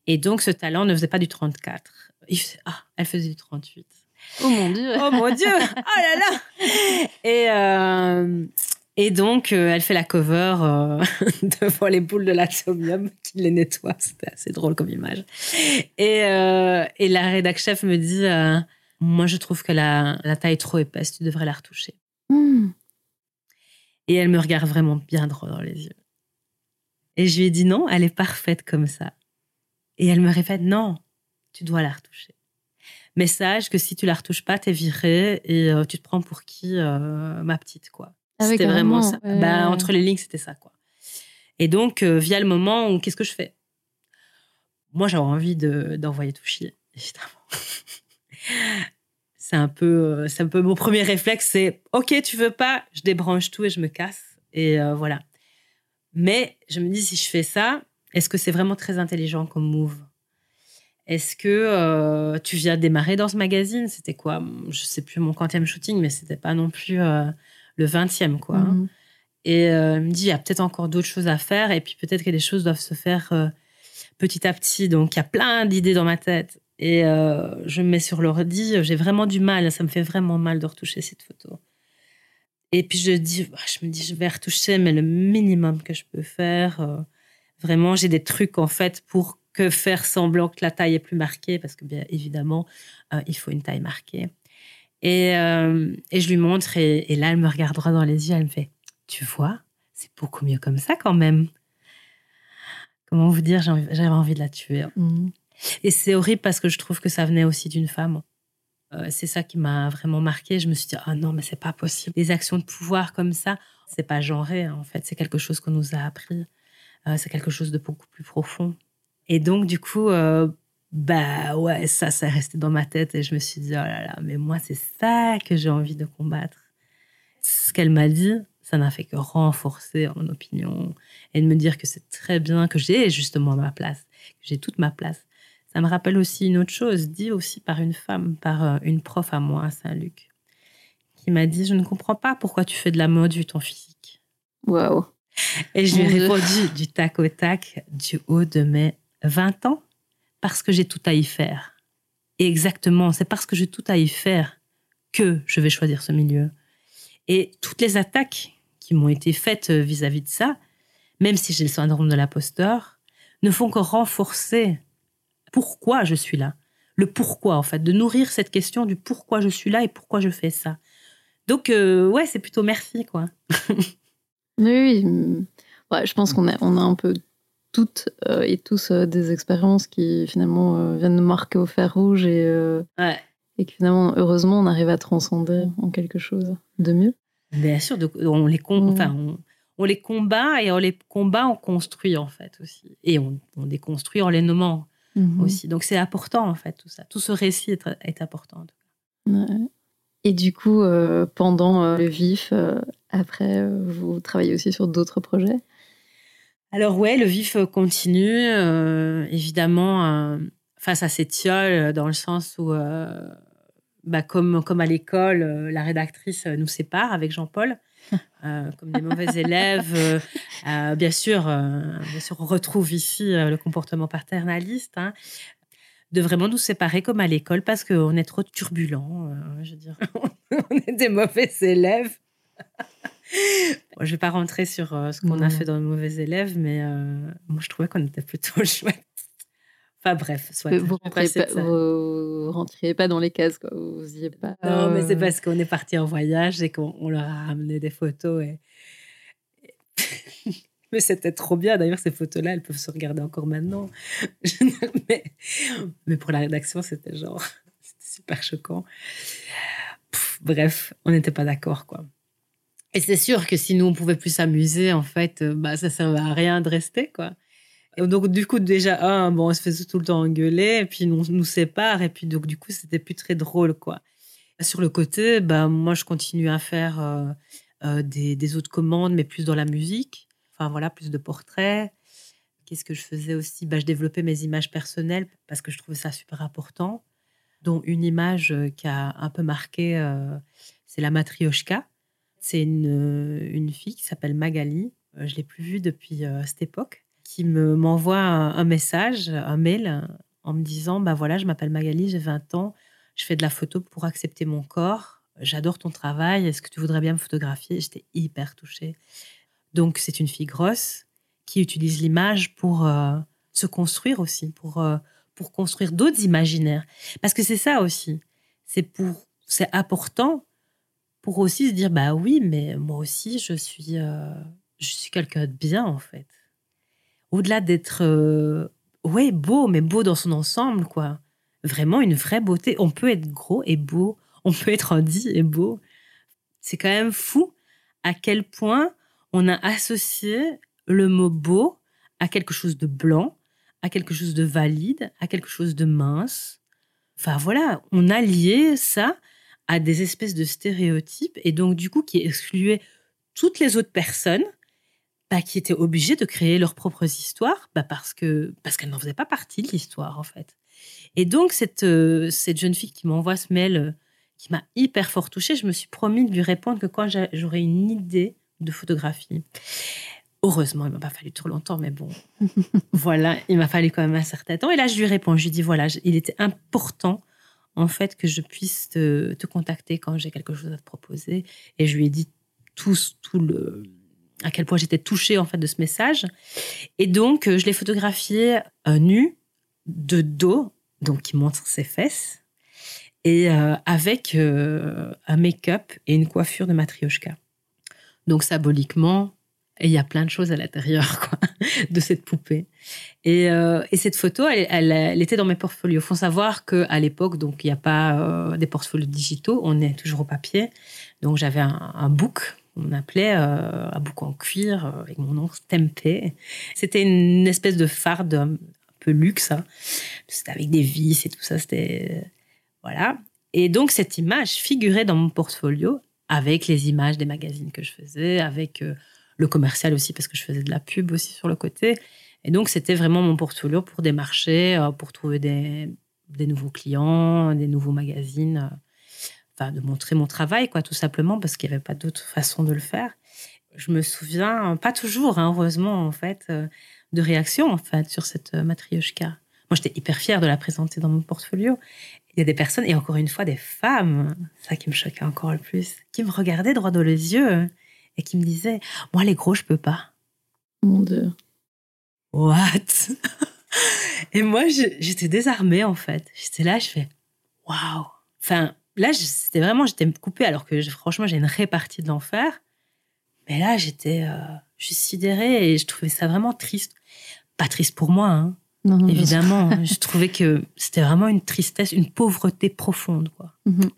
Et donc, ce talent ne faisait pas du 34. Il faisait- ah, elle faisait du 38. Oh mon dieu Oh mon Dieu Oh là là Et, euh, et donc, euh, elle fait la cover euh, devant les boules de l'atomium qui les nettoie. C'était assez drôle comme image. Et, euh, et la rédac chef me dit Moi, je trouve que la, la taille est trop épaisse, tu devrais la retoucher. Hmm. Et elle me regarde vraiment bien droit dans les yeux. Et je lui ai dit Non, elle est parfaite comme ça. Et elle me répète Non, tu dois la retoucher. Mais sache que si tu la retouches pas, t'es virée et tu te prends pour qui, ma petite, quoi. Avec C'était vraiment ça. ouais, Bah, entre les lignes, c'était ça, quoi. Et donc, euh, via le moment où, qu'est-ce que je fais? Moi, j'avais envie de- d'envoyer tout chier, évidemment. c'est un peu, euh, c'est un peu mon premier réflexe, c'est ok, tu veux pas, je débranche tout et je me casse. Et euh, voilà. Mais je me dis, si je fais ça, est-ce que c'est vraiment très intelligent comme move? Est-ce que euh, tu viens de démarrer dans ce magazine? C'était quoi? Je sais plus mon quantième shooting, mais c'était pas non plus le vingtième, quoi. hein. Mhm. Et euh, me dit, il y a peut-être encore d'autres choses à faire. Et puis peut-être que les choses doivent se faire euh, petit à petit. Donc il y a plein d'idées dans ma tête. Et euh, je me mets sur l'ordi. J'ai vraiment du mal. Ça me fait vraiment mal de retoucher cette photo. Et puis je, dis, ah, je me dis, je vais retoucher, mais le minimum que je peux faire. vraiment, j'ai des trucs en fait pour que faire semblant que la taille est plus marquée. Parce que bien évidemment, il faut une taille marquée. Et, euh, et je lui montre. Et, et là, elle me regarde droit dans les yeux. Elle me fait tu vois, c'est beaucoup mieux comme ça quand même. Comment vous dire, j'avais envie de la tuer. hein. Mhm. Et c'est horrible parce que je trouve que ça venait aussi d'une femme. Euh, c'est ça qui m'a vraiment marqué. Je me suis dit, ah non, mais c'est pas possible. Les actions de pouvoir comme ça, c'est pas genré, hein, en fait. C'est quelque chose qu'on nous a appris. Euh, c'est quelque chose de beaucoup plus profond. Et donc, du coup, euh, bah ouais, ça, ça est resté dans ma tête. Et je me suis dit, oh là là, mais moi, c'est ça que j'ai envie de combattre. Ce qu'elle m'a dit, ça n'a fait que renforcer mon opinion et de me dire que c'est très bien, que j'ai justement ma place, que j'ai toute ma place. Ça me rappelle aussi une autre chose, dit aussi par une femme, par euh, une prof à moi à Saint-Luc, qui m'a dit Je ne comprends pas pourquoi tu fais de la mode vu ton physique. Waouh. Et je lui ai répondu du tac au tac, du haut de mes 20 ans, parce que j'ai tout à y faire. Et exactement, c'est parce que j'ai tout à y faire que je vais choisir ce milieu. Et toutes les attaques qui m'ont été faites euh, vis-à-vis de ça, même si j'ai le syndrome de l'imposteur, ne font que renforcer pourquoi je suis là. Le pourquoi, en fait, de nourrir cette question du pourquoi je suis là et pourquoi je fais ça. Donc, euh, ouais, c'est plutôt merci, quoi. Oui, oui. Ouais, je pense qu'on a, on a un peu toutes euh, et tous euh, des expériences qui finalement euh, viennent nous marquer au fer rouge et, Ouais. et que finalement, heureusement, on arrive à transcender en quelque chose de mieux. Bien sûr, donc on les, com- Mm. on, on les combat et on les combat, on construit, en fait, aussi. Et on, on les construit en les nommant Mhm. aussi. Donc, c'est important, en fait, tout ça. Tout ce récit est, est important. Ouais. Et du coup, euh, pendant euh, le vif, euh, après, vous travaillez aussi sur d'autres projets? Alors ouais, le vif euh, continue, euh, évidemment, euh, face à ces tioles, dans le sens où, euh, bah, comme, comme à l'école, la rédactrice nous sépare avec Jean-Paul, comme des mauvais élèves. bien, sûr, bien sûr, on retrouve ici le comportement paternaliste, hein, de vraiment nous séparer comme à l'école parce qu'on est trop turbulents. euh, je veux dire, on est des mauvais élèves. Je vais pas rentrer sur euh, ce qu'on a fait dans les mauvais élèves, mais euh, moi je trouvais qu'on était plutôt chouette. Enfin bref, soit. vous, rentriez pas, vous rentriez pas dans les cases, quoi. Vous faisiez pas. Non, mais c'est euh, parce qu'on est parti en voyage et qu'on on leur a ramené des photos. Et... mais c'était trop bien. D'ailleurs, ces photos-là, elles peuvent se regarder encore maintenant. Mais... mais pour la rédaction, c'était genre. C'était super choquant. Pff, bref, on n'était pas d'accord, quoi. Et c'est sûr que si nous, on pouvait plus s'amuser, en fait, euh, bah, ça servait à rien de rester, quoi. Donc, du coup, déjà, un, bon, on se faisait tout le temps engueuler, et puis on nous sépare, et puis donc, du coup, c'était plus très drôle, quoi. Sur le côté, bah, moi, je continue à faire euh, euh, des, autres commandes, mais plus dans la musique. Enfin, voilà, plus de portraits. Qu'est-ce que je faisais aussi? Bah, Je développais mes images personnelles parce que je trouvais ça super important. Dont une image qui a un peu marqué, c'est la matrioshka. C'est une, euh, une fille qui s'appelle Magali. Euh, Je l'ai plus vue depuis euh, cette époque. Qui me m'envoie un, message, un mail, en me disant bah voilà, je m'appelle Magali, j'ai 20 ans, je fais de la photo pour accepter mon corps. J'adore ton travail. Est-ce que tu voudrais bien me photographier? J'étais hyper touchée. Donc, c'est une fille grosse qui utilise l'image pour se construire aussi, pour, pour construire d'autres imaginaires. Parce que c'est ça aussi. C'est important pour aussi se dire, bah oui, mais moi aussi, je suis, euh, je suis quelqu'un de bien, en fait. Au-delà d'être, euh, ouais, beau, mais beau dans son ensemble, quoi. Vraiment une vraie beauté. On peut être gros et beau. On peut être handi et beau. C'est quand même fou à quel point on a associé le mot beau à quelque chose de blanc, à quelque chose de valide, à quelque chose de mince. Enfin voilà, on a lié ça à des espèces de stéréotypes et donc du coup qui excluaient toutes les autres personnes bah, qui étaient obligées de créer leurs propres histoires bah, parce que parce qu'elles n'en faisaient pas partie de l'histoire en fait. Et donc cette, euh, cette jeune fille qui m'envoie ce mail euh, qui m'a hyper fort touchée, je me suis promis de lui répondre que quand j'a- j'aurais une idée de photographie. Heureusement, il m'a pas fallu trop longtemps, mais bon, voilà, il m'a fallu quand même un certain temps. Et là, je lui réponds, je lui dis voilà, il était important en fait que je puisse te, te contacter quand j'ai quelque chose à te proposer. Et je lui ai dit tout, tout le à quel point j'étais touchée en fait de ce message. Et donc, euh, je l'ai photographié euh, nu, de dos, donc qui montre ses fesses, et euh, avec un make-up et une coiffure de matrioshka. Donc symboliquement, Et il y a plein de choses à l'intérieur de cette poupée. Et, euh, et cette photo, elle, était dans mes portfolios. Il faut savoir qu'à l'époque, donc il n'y a pas euh, des portfolios digitaux, on est toujours au papier. Donc j'avais un, un book, on appelait euh, un book en cuir avec mon nom Tempé. C'était une espèce de farde un peu luxe. hein. C'était avec des vis et tout ça. C'était voilà. Et donc cette image figurait dans mon portfolio avec les images des magazines que je faisais, avec le commercial aussi parce que je faisais de la pub aussi sur le côté. Et donc c'était vraiment mon portfolio pour démarcher, euh, pour trouver des, des nouveaux clients, des nouveaux magazines, euh, enfin de montrer mon travail quoi, tout simplement parce qu'il n'y avait pas d'autre façon de le faire. Je me souviens, pas toujours, hein, heureusement en fait, euh, de réactions en fait sur cette euh, matrioshka. Moi j'étais hyper fière de la présenter dans mon portfolio. Il y a des personnes, et encore une fois des femmes, ça qui me choquait encore le plus, qui me regardaient droit dans les yeux et qui me disaient Moi, les gros, je peux pas. Mon Dieu. What? Et moi, je- j'étais désarmée en fait. J'étais là, je fais Waouh Enfin, là, je- c'était vraiment, j'étais coupée alors que je- franchement, j'ai une répartie de l'enfer. Mais là, j'étais euh, juste sidérée et je trouvais ça vraiment triste. Pas triste pour moi, hein, Non, évidemment. je trouvais que c'était vraiment une tristesse, une pauvreté profonde, quoi. Mhm.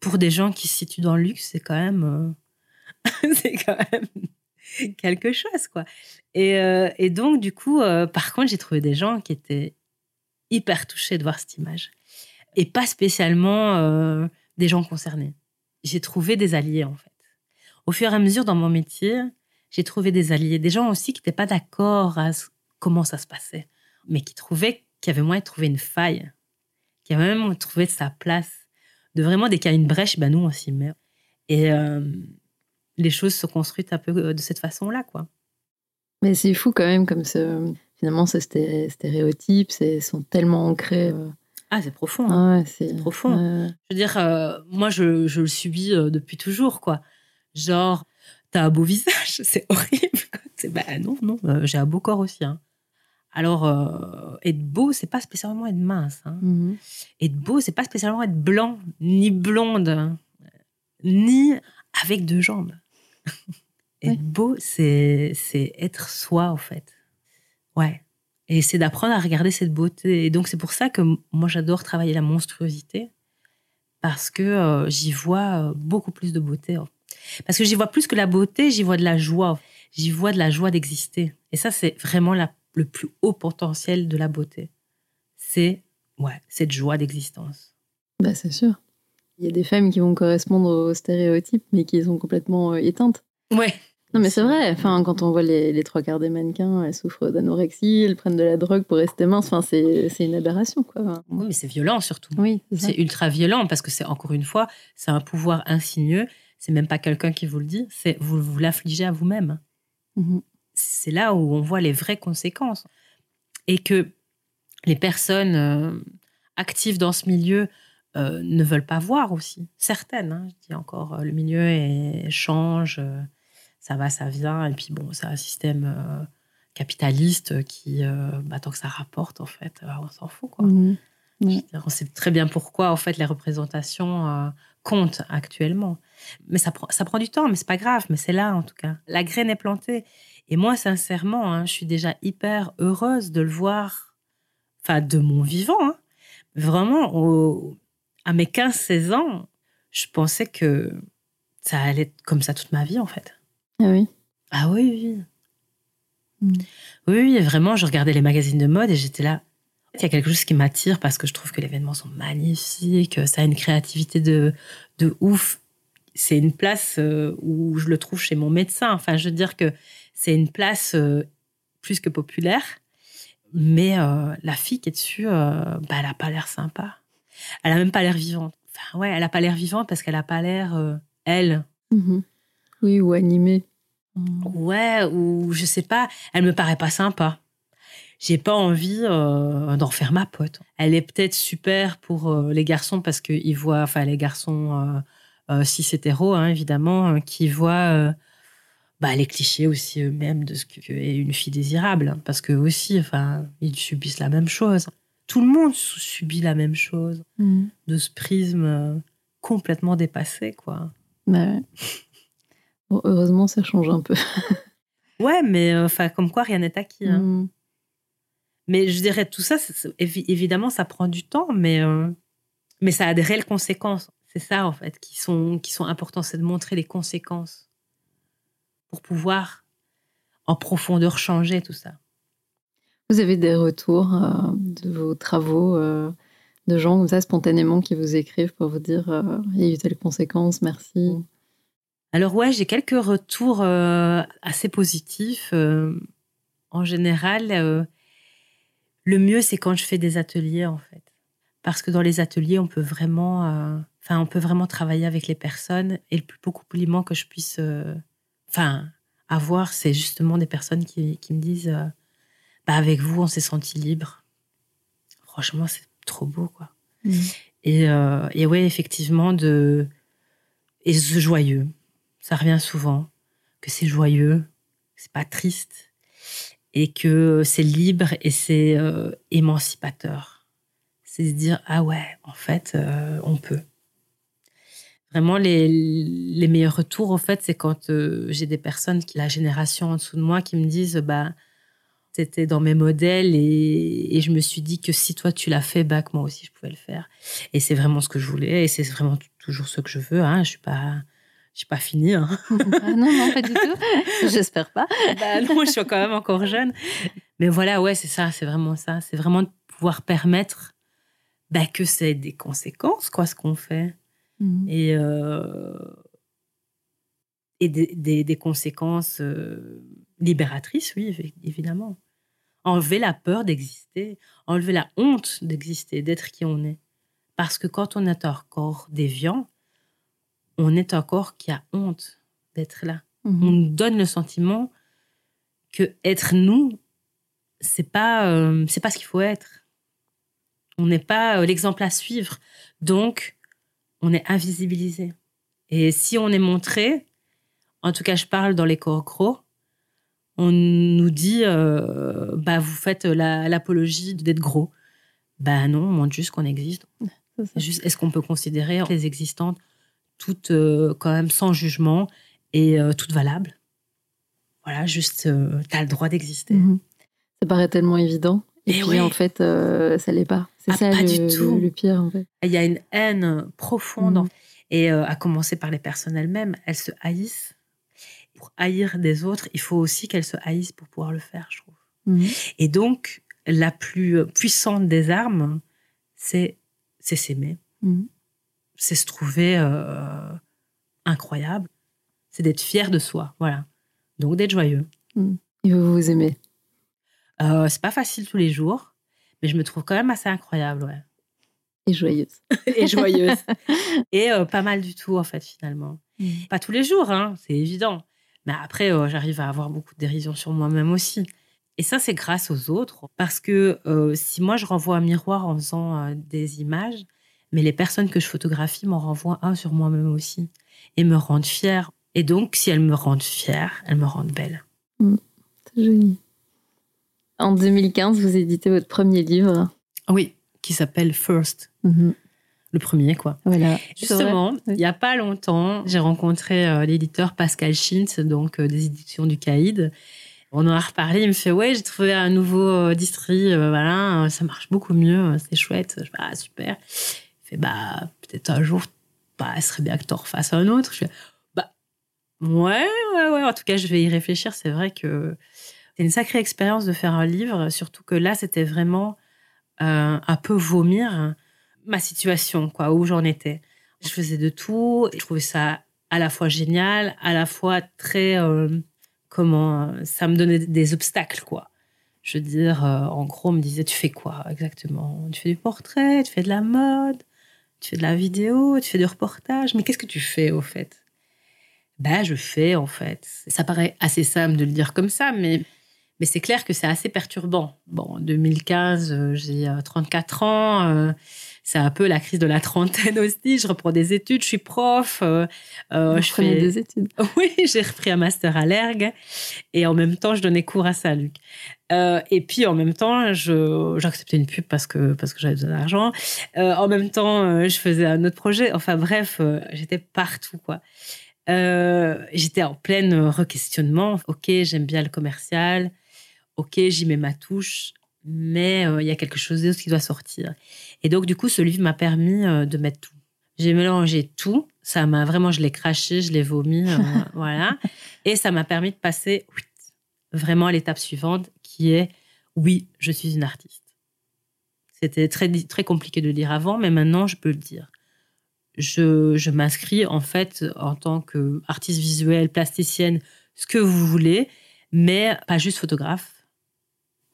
Pour des gens qui se situent dans le luxe, c'est quand même, euh, c'est quand même quelque chose, quoi. Et, euh, et donc, du coup, euh, par contre, j'ai trouvé des gens qui étaient hyper touchés de voir cette image. Et pas spécialement euh, des gens concernés. J'ai trouvé des alliés, en fait. Au fur et à mesure dans mon métier, j'ai trouvé des alliés. Des gens aussi qui n'étaient pas d'accord à comment ça se passait, mais qui trouvaient qu'il y avait moyen une faille, qui avait même trouvé sa place. De vraiment, dès qu'il y a une brèche, ben nous, on s'y met. Et les choses se construisent un peu euh, de cette façon-là, quoi. Mais c'est fou quand même, comme ce, finalement, ces sté- stéréotypes sont tellement ancrés. euh. Ah, c'est profond. hein. Ah ouais, c'est profond. Je veux dire, euh, moi, je, je le subis depuis toujours, quoi. Genre, t'as un beau visage, c'est horrible. C'est, bah non, non, j'ai un beau corps aussi. hein. Alors, euh, être beau, c'est pas spécialement être mince. Hein. Mhm. Être beau, c'est pas spécialement être blanc, ni blonde, ni avec deux jambes. Être beau, c'est, c'est être soi, en fait. Ouais. Et c'est d'apprendre à regarder cette beauté. Et donc, c'est pour ça que moi, j'adore travailler la monstruosité. Parce que euh, j'y vois euh, beaucoup plus de beauté. hein. Parce que j'y vois plus que la beauté, j'y vois de la joie. J'y vois de la joie d'exister. Et ça, c'est vraiment la- le plus haut potentiel de la beauté. C'est ouais, cette joie d'existence. Bah, c'est sûr. Il y a des femmes qui vont correspondre aux stéréotypes, mais qui sont complètement euh, éteintes. Ouais. Non, mais c'est vrai. Enfin, quand on voit les, les trois quarts des mannequins, elles souffrent d'anorexie, elles prennent de la drogue pour rester minces. Enfin, c'est c'est une aberration, quoi. Oui, mais c'est violent surtout. Oui, c'est ultra violent parce que c'est encore une fois, c'est un pouvoir insinueux. C'est même pas quelqu'un qui vous le dit, c'est vous vous l'affligez à vous-même. Mhm. C'est là où on voit les vraies conséquences et que les personnes euh, actives dans ce milieu euh, ne veulent pas voir aussi. Certaines, hein, je dis encore, euh, le milieu est- change, euh, ça va, ça vient, et puis bon, c'est un système euh, capitaliste qui, bah, tant que ça rapporte, en fait, on s'en fout, quoi. Mhm. Dire, On sait très bien pourquoi, en fait, les représentations comptent actuellement. Mais ça prend, ça prend du temps, mais c'est pas grave. Mais c'est là, en tout cas. La graine est plantée. Et moi, sincèrement, hein, je suis déjà hyper heureuse de le voir, enfin, de mon vivant. hein. Vraiment, au- à mes 15-16 ans, je pensais que ça allait être comme ça toute ma vie, en fait. Ah oui. Ah oui, oui. Mm. Oui, oui, vraiment, je regardais les magazines de mode et j'étais là. Il y a quelque chose qui m'attire parce que je trouve que les vêtements sont magnifiques, ça a une créativité de, de ouf. C'est une place euh, où je le trouve chez mon médecin. Enfin, je veux dire que c'est une place euh, plus que populaire. Mais euh, la fille qui est dessus, euh, bah, elle n'a pas l'air sympa. Elle a même pas l'air vivante. Enfin, ouais, elle n'a pas l'air vivante parce qu'elle n'a pas l'air, euh, elle, Mhm. Oui, ou animé. Ouais, ou je sais pas, elle me paraît pas sympa. J'ai pas envie euh, d'en faire ma pote. Elle est peut-être super pour euh, les garçons parce qu'ils voient, enfin les garçons cis hétéros, hein, évidemment, euh, qui voient bah, les clichés aussi eux-mêmes de ce qu'est une fille désirable. Parce que aussi, enfin, ils subissent la même chose. Tout le monde subit la même chose Mhm. de ce prisme euh, complètement dépassé, quoi. Bah ouais. Bon, heureusement, ça change un peu. Ouais, mais euh, enfin, comme quoi rien n'est acquis. hein. Mm. Mais je dirais tout ça, évi- évidemment, ça prend du temps, mais, euh, mais ça a des réelles conséquences. C'est ça, en fait, qui sont, qui sont importants, c'est de montrer les conséquences pour pouvoir en profondeur changer tout ça. Vous avez des retours euh, de vos travaux euh, de gens comme ça spontanément qui vous écrivent pour vous dire euh, il y a eu telle conséquence, merci. Alors ouais, j'ai quelques retours assez positifs. en général, le mieux, c'est quand je fais des ateliers, en fait. Parce que dans les ateliers, on peut vraiment, enfin, on peut vraiment travailler avec les personnes. Et le plus beau compliment que je puisse, enfin, avoir, c'est justement des personnes qui, qui me disent, bah, avec vous, on s'est senti libre. Franchement, c'est trop beau, quoi. Mhm. Et, euh, et ouais, effectivement, de et ce joyeux. Ça revient souvent que c'est joyeux, c'est pas triste et que c'est libre et c'est euh, émancipateur. C'est se dire ah ouais, en fait, euh, on peut. Vraiment, les, les meilleurs retours, en fait, c'est quand euh, j'ai des personnes, qui la génération en dessous de moi, qui me disent bah c'était dans mes modèles et, et je me suis dit que si toi tu l'as fait, bah que moi aussi je pouvais le faire. Et c'est vraiment ce que je voulais et c'est vraiment toujours ce que je veux. Hein. Je suis pas, je suis pas finie. Hein. Ah non, non, pas du tout. J'espère pas. Bah non, je suis quand même encore jeune. Mais voilà, ouais, c'est ça, c'est vraiment ça. C'est vraiment de pouvoir permettre bah, que c'est des conséquences, quoi, ce qu'on fait. Mhm. Et, euh, et des, des- des conséquences euh, libératrices, oui, évi- évidemment. Enlever la peur d'exister, enlever la honte d'exister, d'être qui on est. Parce que quand on est un corps déviant, on est un corps qui a honte d'être là Mhm. on nous donne le sentiment que être nous, c'est pas, euh, c'est pas ce qu'il faut être. On n'est pas euh, l'exemple à suivre. Donc, on est invisibilisé. Et si on est montré, en tout cas, je parle dans les corps gros, on nous dit, euh, bah, vous faites la- l'apologie d'être gros. Bah non, on montre juste qu'on existe. C'est ça. Juste, est-ce qu'on peut considérer les existantes toutes euh, quand même sans jugement et euh, toutes valables? Voilà, juste, tu as le droit d'exister. Mhm. Ça paraît tellement évident. Et Mais puis ouais. en fait, ça l'est pas. C'est Ah, ça pas le, du tout. le- pire en fait. Il y a une haine profonde, Mhm. et à commencer par les personnes elles-mêmes, elles se haïssent. Pour haïr des autres, il faut aussi qu'elles se haïssent pour pouvoir le faire, je trouve. Mhm. Et donc, la plus puissante des armes, c'est s'aimer, Mhm. c'est se trouver euh, incroyable, c'est d'être fier de soi, voilà. Donc d'être joyeux. Et vous vous aimez? Euh, c'est pas facile tous les jours, mais je me trouve quand même assez incroyable, ouais. Et joyeuse. Et joyeuse. Et euh, pas mal du tout, en fait, finalement. Mhm. Pas tous les jours, hein, c'est évident. Mais après, euh, j'arrive à avoir beaucoup de dérision sur moi-même aussi. Et ça, c'est grâce aux autres. Parce que euh, si moi, je renvoie un miroir en faisant euh, des images, mais les personnes que je photographie m'en renvoient un sur moi-même aussi. Et me rendent fière. Et donc, si elles me rendent fière, elles me rendent belle. C'est joli. En 2015, vous éditez votre premier livre. Oui, qui s'appelle First. Mhm. Le premier, quoi. Voilà. Justement, il n'y a pas longtemps, j'ai rencontré euh, l'éditeur Pascal Schintz, donc euh, des éditions du Caïd. On en a reparlé, il me fait Ouais, j'ai trouvé un nouveau euh, distri, voilà, ça marche beaucoup mieux, c'est chouette. Je fais Ah, super. Il fait Bah, peut-être un jour, bah, ce serait bien que tu en refasses un autre. Je fais Bah, ouais, ouais, ouais, en tout cas, je vais y réfléchir. C'est vrai que c'est une sacrée expérience de faire un livre, surtout que là, c'était vraiment euh, un peu vomir ma situation, quoi, où j'en étais. Je faisais de tout. Je trouvais ça à la fois génial, à la fois très. euh, comment. Ça me donnait des obstacles, quoi. Je veux dire, euh, en gros, on me disait Tu fais quoi exactement? Tu fais du portrait, tu fais de la mode, tu fais de la vidéo, tu fais du reportage. Mais qu'est-ce que tu fais, au fait? Ben, je fais, en fait. Ça paraît assez simple de le dire comme ça, mais. Mais c'est clair que c'est assez perturbant. Bon, en 2015, euh, j'ai euh, 34 ans. euh, c'est un peu la crise de la trentaine aussi. Je reprends des études, je suis prof. euh, euh, Vous je fais des études. oui, j'ai repris un master à l'ERG et en même temps, je donnais cours à Saint-Luc. Euh, et puis, en même temps, j'acceptais une pub parce que, parce que j'avais besoin d'argent. Euh, en même temps, je faisais un autre projet. Enfin, bref, j'étais partout, quoi. J'étais en plein re-questionnement. Ok, j'aime bien le commercial. Ok, j'y mets ma touche, mais euh, il y a quelque chose d'autre qui doit sortir. Et donc, du coup, ce livre m'a permis euh, de mettre tout. J'ai mélangé tout. Ça m'a vraiment, je l'ai craché, je l'ai vomi, euh, voilà. Et ça m'a permis de passer oui, vraiment à l'étape suivante, qui est oui, je suis une artiste. C'était très, très compliqué de le dire avant, mais maintenant, je peux le dire. Je, je m'inscris en fait en tant qu'artiste visuelle, plasticienne, ce que vous voulez, mais pas juste photographe.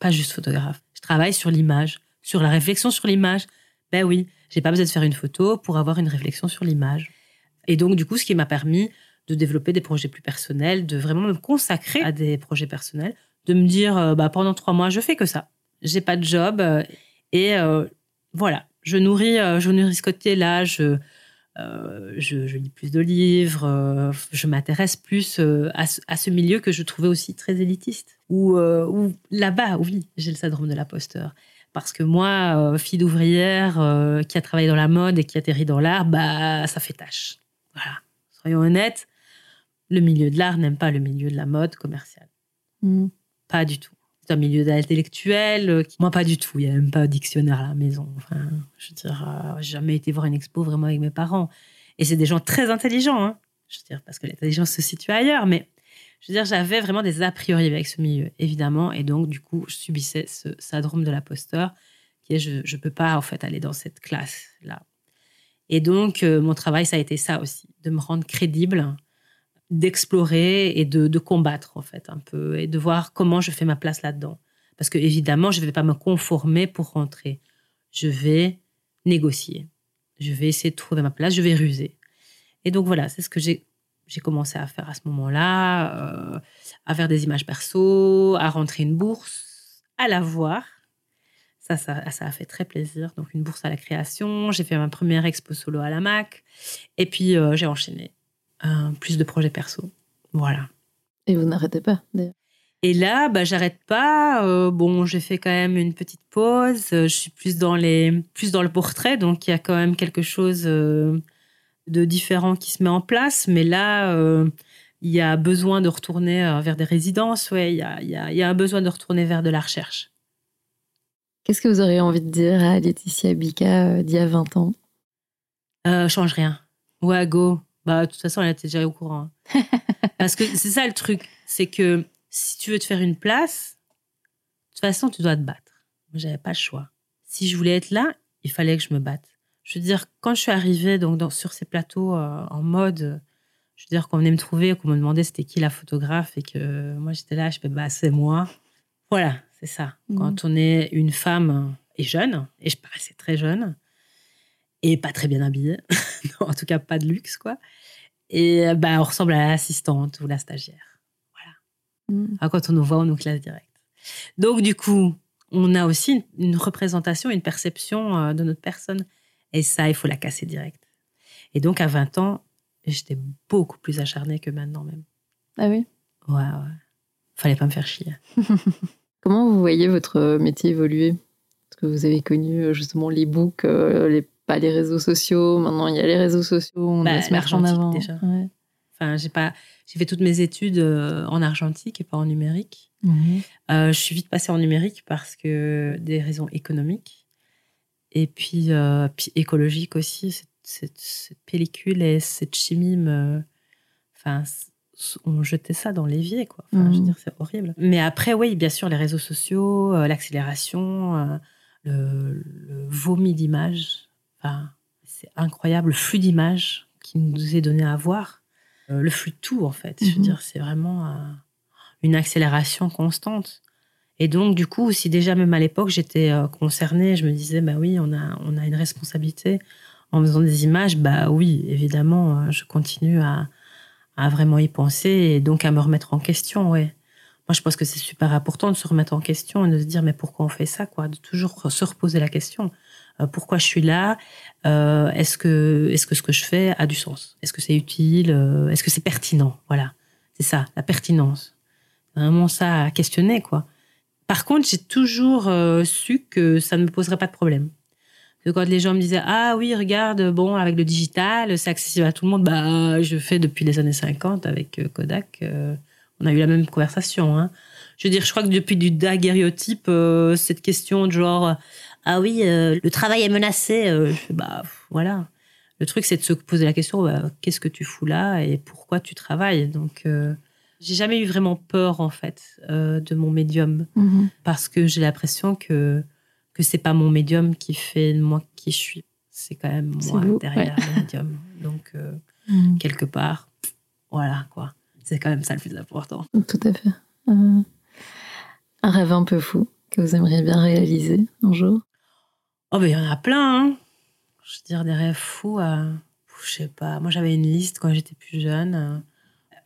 Pas juste photographe. Je travaille sur l'image, sur la réflexion sur l'image. Ben oui, j'ai pas besoin de faire une photo pour avoir une réflexion sur l'image. Et donc, du coup, ce qui m'a permis de développer des projets plus personnels, de vraiment me consacrer à des projets personnels, de me dire, euh, bah, pendant trois mois, je fais que ça. J'ai pas de job. euh, et euh, voilà, je nourris, je nourris ce côté-là. Euh, je, je lis plus de livres. euh, je m'intéresse plus euh, à, ce, à ce milieu que je trouvais aussi très élitiste. Ou là-bas, oui, j'ai le syndrome de l'imposteur. Parce que moi, fille d'ouvrière qui a travaillé dans la mode et qui atterrit dans l'art, bah, ça fait tâche. Voilà. Soyons honnêtes, le milieu de l'art n'aime pas le milieu de la mode commerciale. Mm. Pas du tout. Un milieu d'intellectuel. euh, qui- Moi, pas du tout. Il n'y a même pas de dictionnaire à la maison. Enfin, je veux dire, euh, jamais été voir une expo vraiment avec mes parents. Et c'est des gens très intelligents. hein. Je veux dire, parce que l'intelligence se situe ailleurs. Mais je veux dire, j'avais vraiment des a priori avec ce milieu, évidemment. Et donc, du coup, je subissais ce syndrome de l'imposteur qui est je ne peux pas, en fait, aller dans cette classe-là. Et donc, euh, mon travail, ça a été ça aussi, de me rendre crédible, d'explorer et de, de combattre, en fait, un peu, et de voir comment je fais ma place là-dedans. Parce que, évidemment, je ne vais pas me conformer pour rentrer. Je vais négocier. Je vais essayer de trouver ma place, je vais ruser. Et donc, voilà, c'est ce que j'ai commencé à faire à ce moment-là, euh, à faire des images perso, à rentrer une bourse, à la voir. Ça, ça, ça a fait très plaisir. Donc, une bourse à la création. J'ai fait ma première expo solo à la MAC. Et puis, euh, j'ai enchaîné plus de projets perso. Voilà. Et vous n'arrêtez pas, d'ailleurs. Et là, bah, j'arrête pas. Euh, bon, j'ai fait quand même une petite pause. Euh, Je suis plus dans, les, plus dans le portrait. Donc, il y a quand même quelque chose euh, de différent qui se met en place. Mais là, euh, il y a besoin de retourner vers des résidences. Ouais, il y a, il y, a, il y a un besoin de retourner vers de la recherche. Qu'est-ce que vous auriez envie de dire à Laetitia Bika euh, d'il y a 20 ans? Change rien. Ouais, go. Bah, de toute façon, elle était déjà au courant. hein. Parce que c'est ça le truc. C'est que si tu veux te faire une place, de toute façon, tu dois te battre. Moi, j'avais pas le choix. Si je voulais être là, il fallait que je me batte. Je veux dire, quand je suis arrivée donc, dans- sur ces plateaux euh, en mode, je veux dire, qu'on venait me trouver, qu'on me demandait c'était qui la photographe et que euh, moi, j'étais là, je fais, bah, c'est moi. Voilà, c'est ça. Mhm. Quand on est une femme et jeune, et je paraissais très jeune, et pas très bien habillée, Non, en tout cas pas de luxe, quoi. Et euh, bah, on ressemble à l'assistante ou la stagiaire. Mm. Ah, quand on nous voit, on nous classe direct. Donc, du coup, on a aussi une, représentation, une perception euh, de notre personne. Et ça, il faut la casser direct. Et donc, à 20 ans, j'étais beaucoup plus acharnée que maintenant même. Ah oui? Ouais, ouais. Fallait pas me faire chier. Comment vous voyez votre métier évoluer? Parce que vous avez connu euh, justement l'e-book, euh, les, pas les réseaux sociaux. Maintenant, il y a les réseaux sociaux, on Bah, se mettre en avant. déjà. Ouais. Enfin, j'ai pas, j'ai fait toutes mes études euh, en argentique et pas en numérique. Mhm. Euh, je suis vite passée en numérique parce que des raisons économiques et puis, euh, puis écologiques aussi. Cette, cette- cette pellicule et cette chimie me, enfin, on jetait ça dans l'évier quoi. Enfin, je veux Mhm. dire, c'est horrible. Mais après, oui, bien sûr, les réseaux sociaux, euh, l'accélération, le, le vomi d'images. Enfin, c'est incroyable le flux d'images qui nous est donné à voir. Euh, le flux de tout en fait. Je veux Mhm. dire, c'est vraiment euh, une accélération constante. Et donc, du coup, si déjà même à l'époque j'étais euh, concernée, je me disais, bah oui, on a, on a une responsabilité en faisant des images, bah oui, évidemment, euh, je continue à, à vraiment y penser et donc à me remettre en question, ouais. Moi, je pense que c'est super important de se remettre en question et de se dire, mais pourquoi on fait ça, quoi? De toujours se reposer la question. Euh, pourquoi je suis là? Euh, Est-ce que, est que ce que je fais a du sens? Est-ce que c'est utile? Euh, Est-ce que c'est pertinent? Voilà, c'est ça, la pertinence. Vraiment ça à questionner, quoi. Par contre, j'ai toujours su que ça ne me poserait pas de problème. Quand les gens me disaient ah oui regarde bon avec le digital c'est accessible à tout le monde bah je fais depuis les années 50 avec Kodak on a eu la même conversation hein. je veux dire je crois que depuis du daguerréotype euh, cette question de genre ah oui le travail est menacé je fais, bah voilà le truc c'est de se poser la question bah, qu'est-ce que tu fous là et pourquoi tu travailles? Donc j'ai jamais eu vraiment peur en fait de mon médium Mhm. parce que j'ai l'impression que que c'est pas mon médium qui fait de moi qui je suis. C'est quand même moi vous, derrière le médium. Donc euh, Mhm. quelque part, voilà quoi. C'est quand même ça le plus important. Tout à fait. Euh, un rêve un peu fou que vous aimeriez bien réaliser un jour. Oh ben il y en a plein. Hein. Je veux dire des rêves fous. euh, je sais pas. Moi j'avais une liste quand j'étais plus jeune. euh,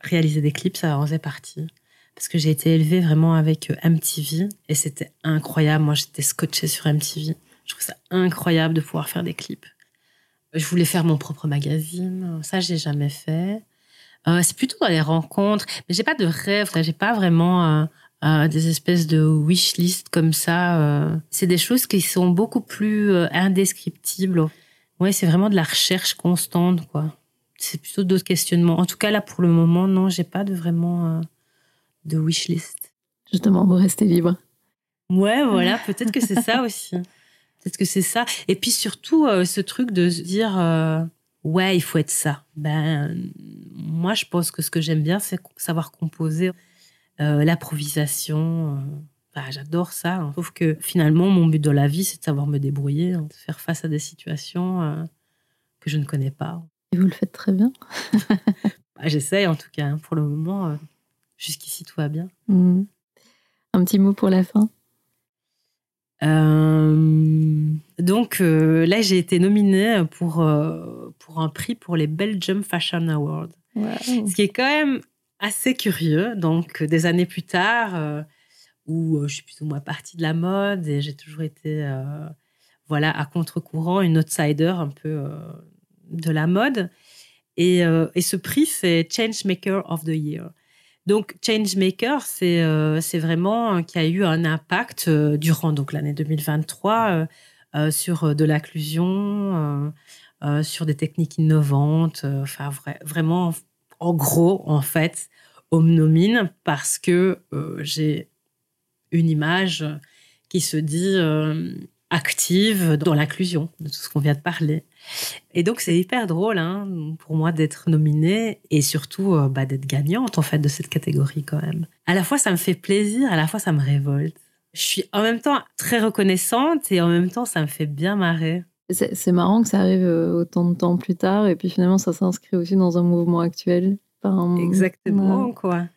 réaliser des clips, ça en faisait partie. Parce que j'ai été élevée vraiment avec euh, MTV et c'était incroyable. Moi j'étais scotchée sur MTV. Je trouve ça incroyable de pouvoir faire des clips. Je voulais faire mon propre magazine. Ça, j'ai jamais fait. C'est plutôt dans les rencontres. Mais j'ai pas de rêve. J'ai pas vraiment euh, des espèces de wish list comme ça. euh. C'est des choses qui sont beaucoup plus euh, indescriptibles. Ouais, c'est vraiment de la recherche constante, quoi. C'est plutôt d'autres questionnements. En tout cas, là, pour le moment, non, j'ai pas de vraiment euh, de wish list. Justement, vous restez libre. Ouais, voilà, peut-être que c'est ça aussi. Peut-être que c'est ça. Et puis surtout, euh, ce truc de se dire, euh, ouais, il faut être ça. Ben, moi, je pense que ce que j'aime bien, c'est savoir composer, l'improvisation. euh, bah, J'adore ça. hein. Sauf que finalement, mon but dans la vie, c'est de savoir me débrouiller, hein, de faire face à des situations euh, que je ne connais pas. Et vous le faites très bien. Bah, J'essaye en tout cas. hein. Pour le moment, euh, jusqu'ici, tout va bien. Mhm. Un petit mot pour la fin? Euh, donc euh, là, j'ai été nominée pour, euh, pour un prix pour les Belgium Fashion Awards. Ce qui est quand même assez curieux. Donc, euh, des années plus tard, euh, où euh, je suis plus ou moins partie de la mode et j'ai toujours été voilà, à contre-courant, une outsider un peu de la mode. Et, et ce prix, c'est Changemaker of the Year. Donc, Changemaker, c'est c'est vraiment qui a eu un impact durant donc l'année 2023 euh, euh, sur de l'inclusion, sur des techniques innovantes. Enfin, vra- vraiment, en gros, en fait, on me nomine parce que euh, j'ai une image qui se dit euh, active dans l'inclusion de tout ce qu'on vient de parler. Et donc, c'est hyper drôle hein, pour moi d'être nominée et surtout euh, bah, d'être gagnante en fait de cette catégorie quand même. À la fois, ça me fait plaisir, à la fois, ça me révolte. Je suis en même temps très reconnaissante et en même temps, ça me fait bien marrer. C'est marrant que ça arrive euh, autant de temps plus tard et puis finalement ça s'inscrit aussi dans un mouvement actuel. Enfin, Exactement, ouais. quoi.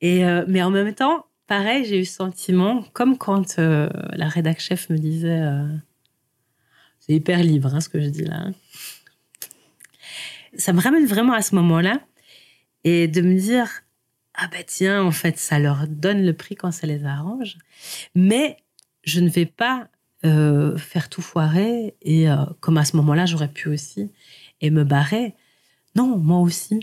Et, euh, mais en même temps, pareil, j'ai eu ce sentiment, comme quand euh, la rédac chef me disait euh, c'est hyper libre hein, ce que je dis là. hein. Ça me ramène vraiment à ce moment-là et de me dire ah bah tiens, en fait, ça leur donne le prix quand ça les arrange, mais je ne vais pas euh, faire tout foirer et euh, comme à ce moment-là, j'aurais pu aussi et me barrer. Non, moi aussi,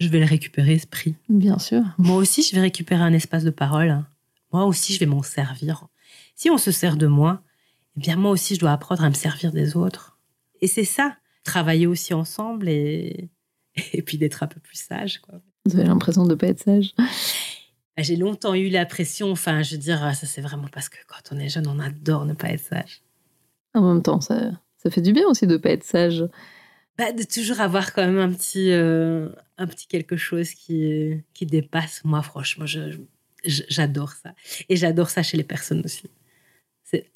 je vais le récupérer, ce prix. Bien sûr. Moi aussi, je vais récupérer un espace de parole. Moi aussi, je vais m'en servir. Si on se sert de moi, eh bien, moi aussi, je dois apprendre à me servir des autres. Et c'est ça, travailler aussi ensemble et, et puis d'être un peu plus sage. Quoi. Vous avez l'impression de ne pas être sage. Bah, J'ai longtemps eu la pression, enfin, je veux dire, ça c'est vraiment parce que quand on est jeune, on adore ne pas être sage. En même temps, ça, ça fait du bien aussi de ne pas être sage. Bah, de toujours avoir quand même un petit, euh, un petit quelque chose qui, qui dépasse. Moi, franchement, j'adore ça. Et j'adore ça chez les personnes aussi.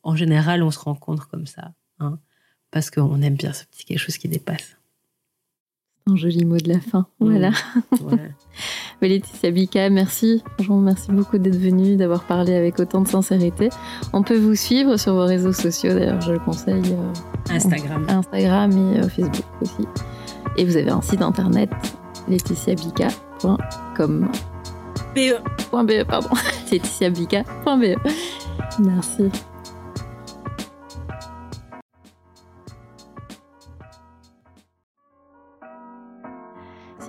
En général, on se rencontre comme ça. hein, parce qu'on aime bien ce petit quelque chose qui dépasse. Un joli mot de la fin. Voilà. Ouais. Mais Laetitia Bika, merci. Franchement, merci beaucoup d'être venue, d'avoir parlé avec autant de sincérité. On peut vous suivre sur vos réseaux sociaux, d'ailleurs, je le conseille. euh, Instagram. Instagram et euh, Facebook aussi. Et vous avez un site internet, laetitiabika.com. PE. .be, pardon. laetitiabika.be. Merci.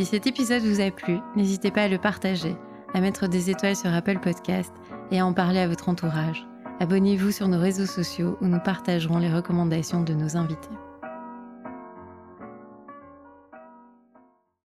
Si cet épisode vous a plu, n'hésitez pas à le partager, à mettre des étoiles sur Apple Podcast et à en parler à votre entourage, Abonnez-vous sur nos réseaux sociaux où nous partagerons les recommandations de nos invités.